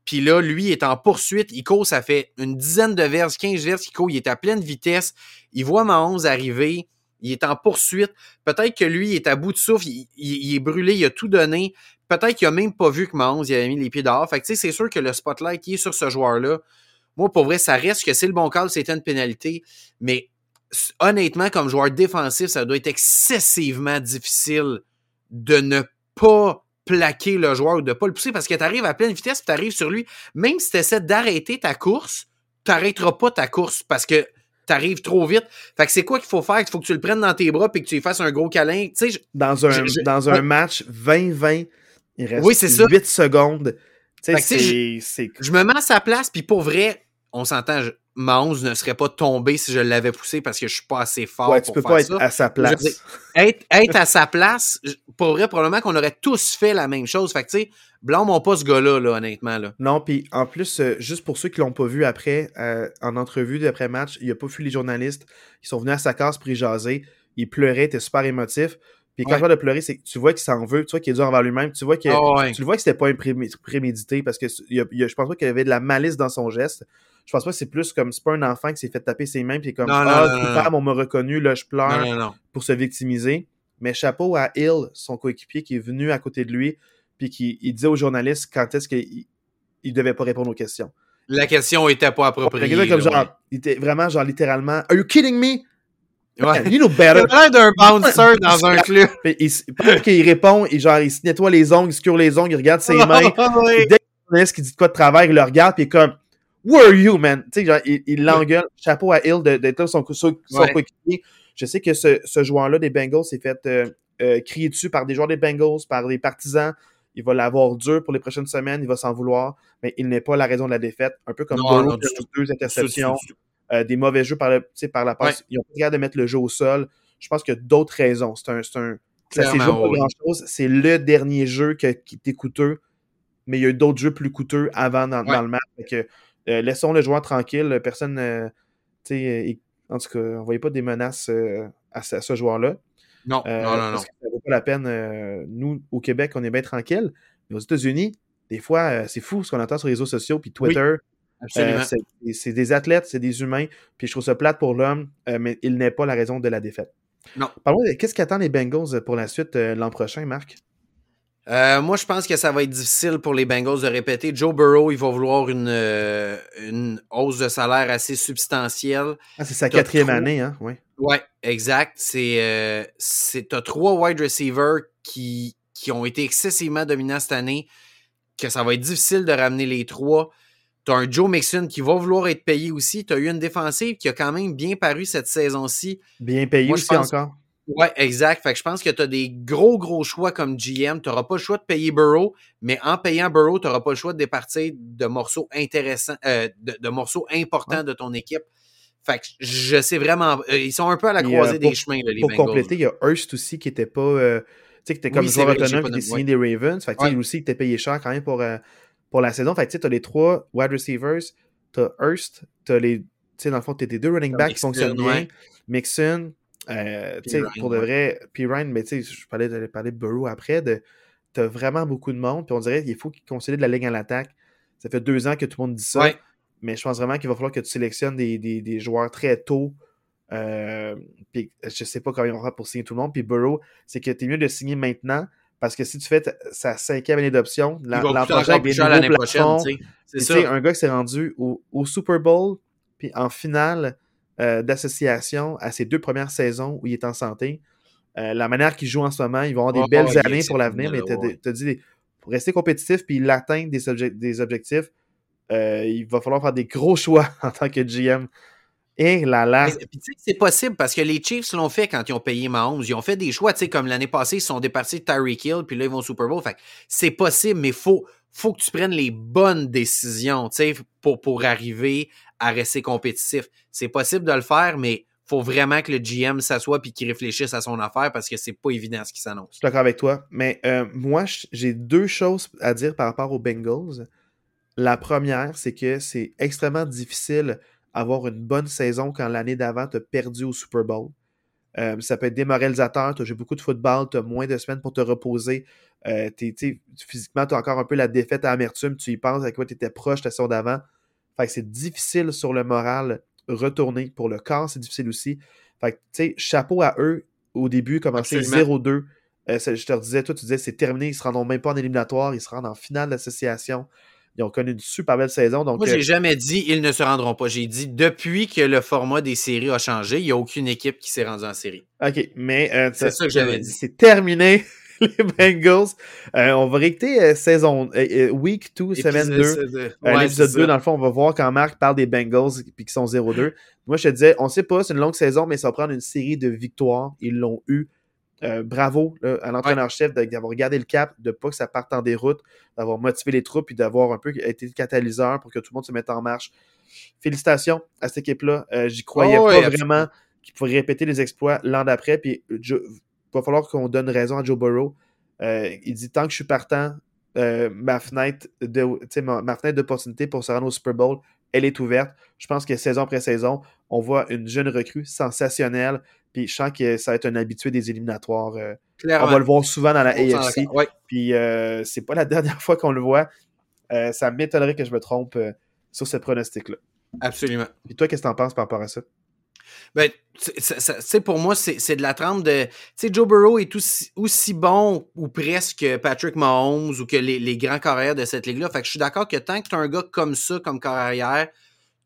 Puis là, lui est en poursuite. Il court, ça fait une dizaine de verges, 15 verges qu'il court. Il est à pleine vitesse. Il voit Mahomes arriver il est en poursuite. Peut-être que lui, il est à bout de souffle, il, est brûlé, il a tout donné. Peut-être qu'il a même pas vu que Mahomes il avait mis les pieds dehors. Fait que c'est sûr que le spotlight qui est sur ce joueur-là, moi, pour vrai, ça reste que c'est le bon call, c'était une pénalité. Mais honnêtement, comme joueur défensif, ça doit être excessivement difficile de ne pas plaquer le joueur ou de ne pas le pousser parce que tu arrives à pleine vitesse et tu arrives sur lui. Même si tu essaies d'arrêter ta course, tu n'arrêteras pas ta course parce que t'arrives trop vite. Fait que c'est quoi qu'il faut faire? Il faut que tu le prennes dans tes bras et que tu lui fasses un gros câlin. dans un, dans un match 20-20, il reste oui, 8 secondes. je me mets à sa place, puis pour vrai, on s'entend, Mahomes ne serait pas tombé si je l'avais poussé parce que je suis pas assez fort ouais, tu peux pas être à sa place. être, être à sa place, pour vrai, probablement qu'on aurait tous fait la même chose. Fait que, tu sais, pas ce gars-là, là, honnêtement. Là. Non, puis en plus, euh, juste pour ceux qui l'ont pas vu après, euh, en entrevue d'après-match, il a pas vu les journalistes. Ils sont venus à sa case pour y jaser. Il pleurait, était super émotif. Puis quand je vois de pleurer, c'est tu vois qu'il s'en veut, tu vois qu'il est dur envers lui-même, tu vois que ah tu le vois que c'était pas prémédité parce que je pense pas qu'il y avait de la malice dans son geste. Je pense pas que c'est plus comme c'est pas un enfant qui s'est fait taper ses mains puis comme ah on m'a reconnu là je pleure pour se victimiser. Mais chapeau à Hill, son coéquipier qui est venu à côté de lui puis qui il disait aux journalistes quand est-ce qu'il il devait pas répondre aux questions. La question était pas appropriée. comme genre, il était vraiment genre littéralement Are you kidding me? Ouais. You know better. l'air d'un bouncer dans un club. il, pendant qu'il répond, il, genre, il se nettoie les ongles, il se cure les ongles, il regarde ses mains. Dès qu'il dit de quoi de travail, il le regarde, puis il est comme Where are you, man? Tu sais, genre, il l'engueule. Chapeau à Hill d'être là, son, son, son coéquipier. Je sais que ce, ce joueur-là des Bengals s'est fait euh, euh, crier dessus par des joueurs des Bengals, par des partisans. Il va l'avoir dur pour les prochaines semaines, il va s'en vouloir, mais il n'est pas la raison de la défaite. Un peu comme Burrow, deux interceptions. Euh, des mauvais jeux par, le, par la passe. Ils ont pas regardé de mettre le jeu au sol. Je pense qu'il y a d'autres raisons. C'est un. un ça s'est joué pas grand-chose. C'est le dernier jeu qui était coûteux, mais il y a eu d'autres jeux plus coûteux avant dans, le match. Que, euh, laissons le joueur tranquille. Personne. Euh, en tout cas, on ne voyait pas des menaces à, ce joueur-là. Non, non, non, non. ça ne vaut pas la peine. nous, au Québec, on est bien tranquille. Mais aux États-Unis, des fois, c'est fou ce qu'on entend sur les réseaux sociaux, puis Twitter. Euh, c'est des athlètes, c'est des humains. Puis je trouve ça plate pour l'homme, euh, mais il n'est pas la raison de la défaite. Non. Parlons qu'est-ce qu'attendent les Bengals pour la suite euh, l'an prochain, Marc? moi, je pense que ça va être difficile pour les Bengals de répéter. Joe Burrow, il va vouloir une, une hausse de salaire assez substantielle. Ah, c'est sa quatrième année, hein? Oui. Oui, exact. C'est, c'est, t'as trois wide receivers qui, qui ont été excessivement dominants cette année, que ça va être difficile de ramener les trois. Tu as un Joe Mixon qui va vouloir être payé aussi. Tu as eu une défensive qui a quand même bien paru cette saison-ci. Bien payé aussi encore. Oui, exact. Fait que je pense que tu as des gros, gros choix comme GM. Tu n'auras pas le choix de payer Burrow, mais en payant Burrow, tu n'auras pas le choix de départir de morceaux intéressants, euh, de, morceaux importants de ton équipe. Fait que je sais vraiment. Euh, ils sont un peu à la croisée des chemins, les Pour compléter, il y a Hurst aussi qui n'était pas. Euh, tu sais, qui était comme joueur autonome qui était signé des Ravens. Fait que lui aussi, qui était payé cher quand même pour pour la saison. Fait tu as les trois wide receivers, tu as Hurst, tu as les. Tu sais, dans le fond, tu tes deux running backs qui fonctionnent bien. Mixon, euh, tu sais, pour de vrai, P. Ryan, mais tu sais, je parlais de parler de Burrow après, de, tu as vraiment beaucoup de monde, puis on dirait qu'il faut qu'il consolide la ligne à l'attaque. Ça fait deux ans que tout le monde dit ça. Mais je pense vraiment qu'il va falloir que tu sélectionnes des, des, des joueurs très tôt. Euh, puis je sais pas comment ils vont faire pour signer tout le monde. Puis Burrow, c'est que tu es mieux de signer maintenant parce que si tu fais sa cinquième année d'option, l'an prochain, l'année prochaine. C'est un gars qui s'est rendu au, Super Bowl, puis en finale euh, d'association à ses deux premières saisons où il est en santé. Euh, la manière qu'il joue en ce moment, ils vont avoir des oh, belles années pour l'avenir, mais tu as dit, pour rester compétitif puis l'atteindre des, des, objectifs, euh, il va falloir faire des gros choix en tant que GM. Et là là. C'est possible parce que les Chiefs l'ont fait quand ils ont payé Mahomes. Ils ont fait des choix, tu sais, comme l'année passée, ils sont départis de Tyreek Hill, puis là, ils vont au Super Bowl. Fait c'est possible, mais il faut, faut que tu prennes les bonnes décisions, tu sais, pour, pour arriver à rester compétitif. C'est possible de le faire, mais faut vraiment que le GM s'assoie puis qu'il réfléchisse à son affaire parce que c'est pas évident ce qui s'annonce. Je suis d'accord avec toi, mais euh, moi, j'ai deux choses à dire par rapport aux Bengals. La première, c'est que c'est extrêmement difficile avoir une bonne saison quand l'année d'avant, tu as perdu au Super Bowl. Euh, ça peut être démoralisateur, tu as joué beaucoup de football, tu as moins de semaines pour te reposer. Euh, physiquement, tu as encore un peu la défaite à amertume, tu y penses à quoi tu étais proche la saison d'avant. Fait que c'est difficile sur le moral retourner. Pour le corps, c'est difficile aussi. Fait que, tu sais, chapeau à eux au début, commencer 0-2. Euh, je te disais, toi, tu disais, c'est terminé, ils se rendront même pas en éliminatoire, ils se rendent en finale d'association. Ils ont connu une super belle saison. Donc, Moi, j'ai euh, jamais dit ils ne se rendront pas. J'ai dit depuis que le format des séries a changé, il n'y a aucune équipe qui s'est rendue en série. OK, mais euh, c'est ça que j'avais dit. C'est terminé. les Bengals. Euh, on va réciter saison week 2, semaine 2. L'épisode 2, dans le fond, on va voir quand Marc parle des Bengals et qu'ils sont 0-2. Moi, je te disais, on sait pas, c'est une longue saison, mais ça va prendre une série de victoires. Ils l'ont eu. Euh, bravo à l'entraîneur-chef d'avoir gardé le cap, de pas que ça parte en déroute, d'avoir motivé les troupes et d'avoir un peu été le catalyseur pour que tout le monde se mette en marche. Félicitations à cette équipe-là. Euh, j'y croyais oh, pas vraiment qu'il pourrait répéter les exploits l'an d'après. Puis il va falloir qu'on donne raison à Joe Burrow. Euh, il dit tant que je suis partant, ma fenêtre de ma, ma fenêtre d'opportunité pour se rendre au Super Bowl, elle est ouverte. Je pense que saison après saison, on voit une jeune recrue sensationnelle. Puis je sens que ça va être un habitué des éliminatoires. Euh, on va le voir souvent dans la AFC. Puis euh, c'est pas la dernière fois qu'on le voit. Euh, ça m'étonnerait que je me trompe sur ce pronostic-là. Absolument. Et toi, qu'est-ce que tu en penses par rapport à ça? Ben, c'est pour moi, c'est de la trempe de. Tu sais, Joe Burrow est aussi, bon ou presque Patrick Mahomes ou que les, grands carrières de cette ligue-là. Fait que je suis d'accord que tant que tu as un gars comme ça, comme carrière,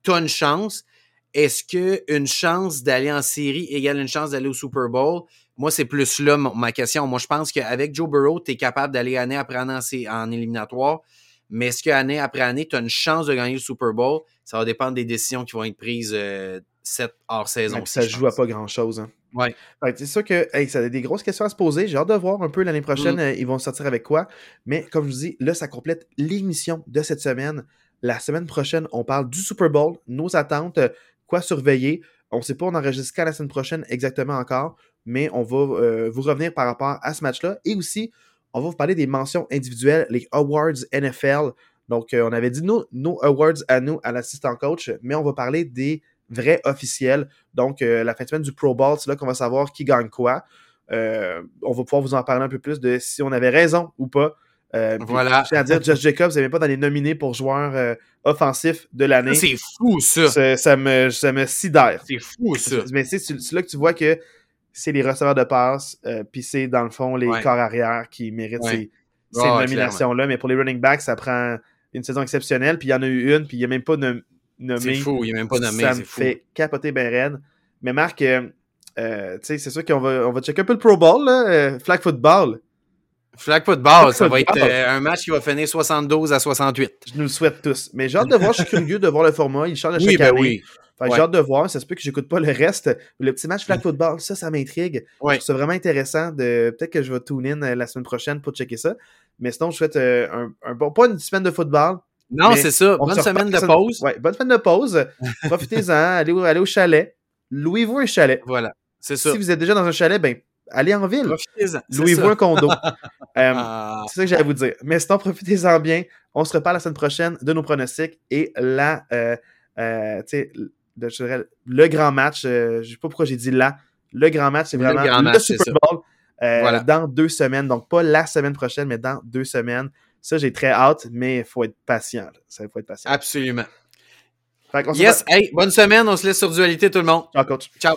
tu as une chance. Est-ce qu'une chance d'aller en série égale une chance d'aller au Super Bowl? Moi, c'est plus là ma question. Moi, je pense qu'avec Joe Burrow, tu es capable d'aller année après année en, éliminatoire. Mais est-ce qu'année après année, tu as une chance de gagner le Super Bowl? Ça va dépendre des décisions qui vont être prises euh, cette hors-saison. ça joue à pas grand-chose. Hein. Ouais. C'est sûr que ça a des grosses questions à se poser. J'ai hâte de voir un peu l'année prochaine, mm. euh, ils vont sortir avec quoi. Mais comme je vous dis, là, ça complète l'émission de cette semaine. La semaine prochaine, on parle du Super Bowl, nos attentes, quoi surveiller. On ne sait pas, on enregistre quand la semaine prochaine exactement encore, mais on va euh, vous revenir par rapport à ce match-là. Et aussi, on va vous parler des mentions individuelles, les Awards NFL. Donc, euh, on avait dit nos, nos awards à nous, à l'assistant coach, mais on va parler des vrais officiels. Donc, euh, la fin de semaine du Pro Bowl, c'est là qu'on va savoir qui gagne quoi. On va pouvoir vous en parler un peu plus de si on avait raison ou pas. Euh, Voilà. Je à dire, Josh Jacobs n'est même pas dans les nominés pour joueur euh, offensif de l'année. C'est fou, ça. Ça, ça me, ça me sidère. C'est fou, ça. Mais c'est là que tu vois que c'est les receveurs de passe, euh, puis c'est dans le fond les Ouais. corps arrière qui méritent Ouais. ces, ouais, nominations-là. Mais pour les running backs, ça prend une saison exceptionnelle, puis il y en a eu une, puis il n'y a même pas nom- nommé. C'est fou, il n'est même pas nommé, ça me fou. fait capoter ben raide. Mais Marc, euh, tu sais, c'est sûr qu'on va, on va checker un peu le Pro Bowl, là, flag football. Flag football, ça va être euh, un match qui va finir 72 à 68. Je nous le souhaite tous. Mais j'ai hâte de voir, je suis curieux de voir le format. Il change à chaque Oui, ben oui. Que Ouais. J'ai hâte de voir. Ça se peut que j'écoute pas le reste. Le petit match flag football, ça, ça m'intrigue. Ouais. Ça vraiment intéressant. De... Peut-être que je vais tune in euh, la semaine prochaine pour checker ça. Mais sinon, je souhaite euh, un, un bon, pas une semaine de football. Non, c'est ça. On Bonne se semaine de pause. Ouais, bonne semaine de pause. Profitez-en. allez, allez au chalet. Louez-vous un chalet. Voilà. C'est ça. Si vous êtes déjà dans un chalet, ben, allez en ville. Louez-vous un condo. Euh, Ah, c'est ça que j'allais vous dire. Mais sinon, profitez-en bien. On se reparle la semaine prochaine de nos pronostics et la, euh, euh, tu sais, le, je dirais, le grand match. euh, je sais pas pourquoi j'ai dit là. Le grand match, c'est Le vraiment le match, c'est Super. Bowl euh, Voilà. dans deux semaines. Donc, pas la semaine prochaine, mais dans deux semaines. Ça, j'ai très hâte, mais il faut être patient. là. Ça, faut être patient. absolument. Yes. Hey, bonne semaine. On se laisse sur Dualité, tout le monde. Ciao, coach. Ciao.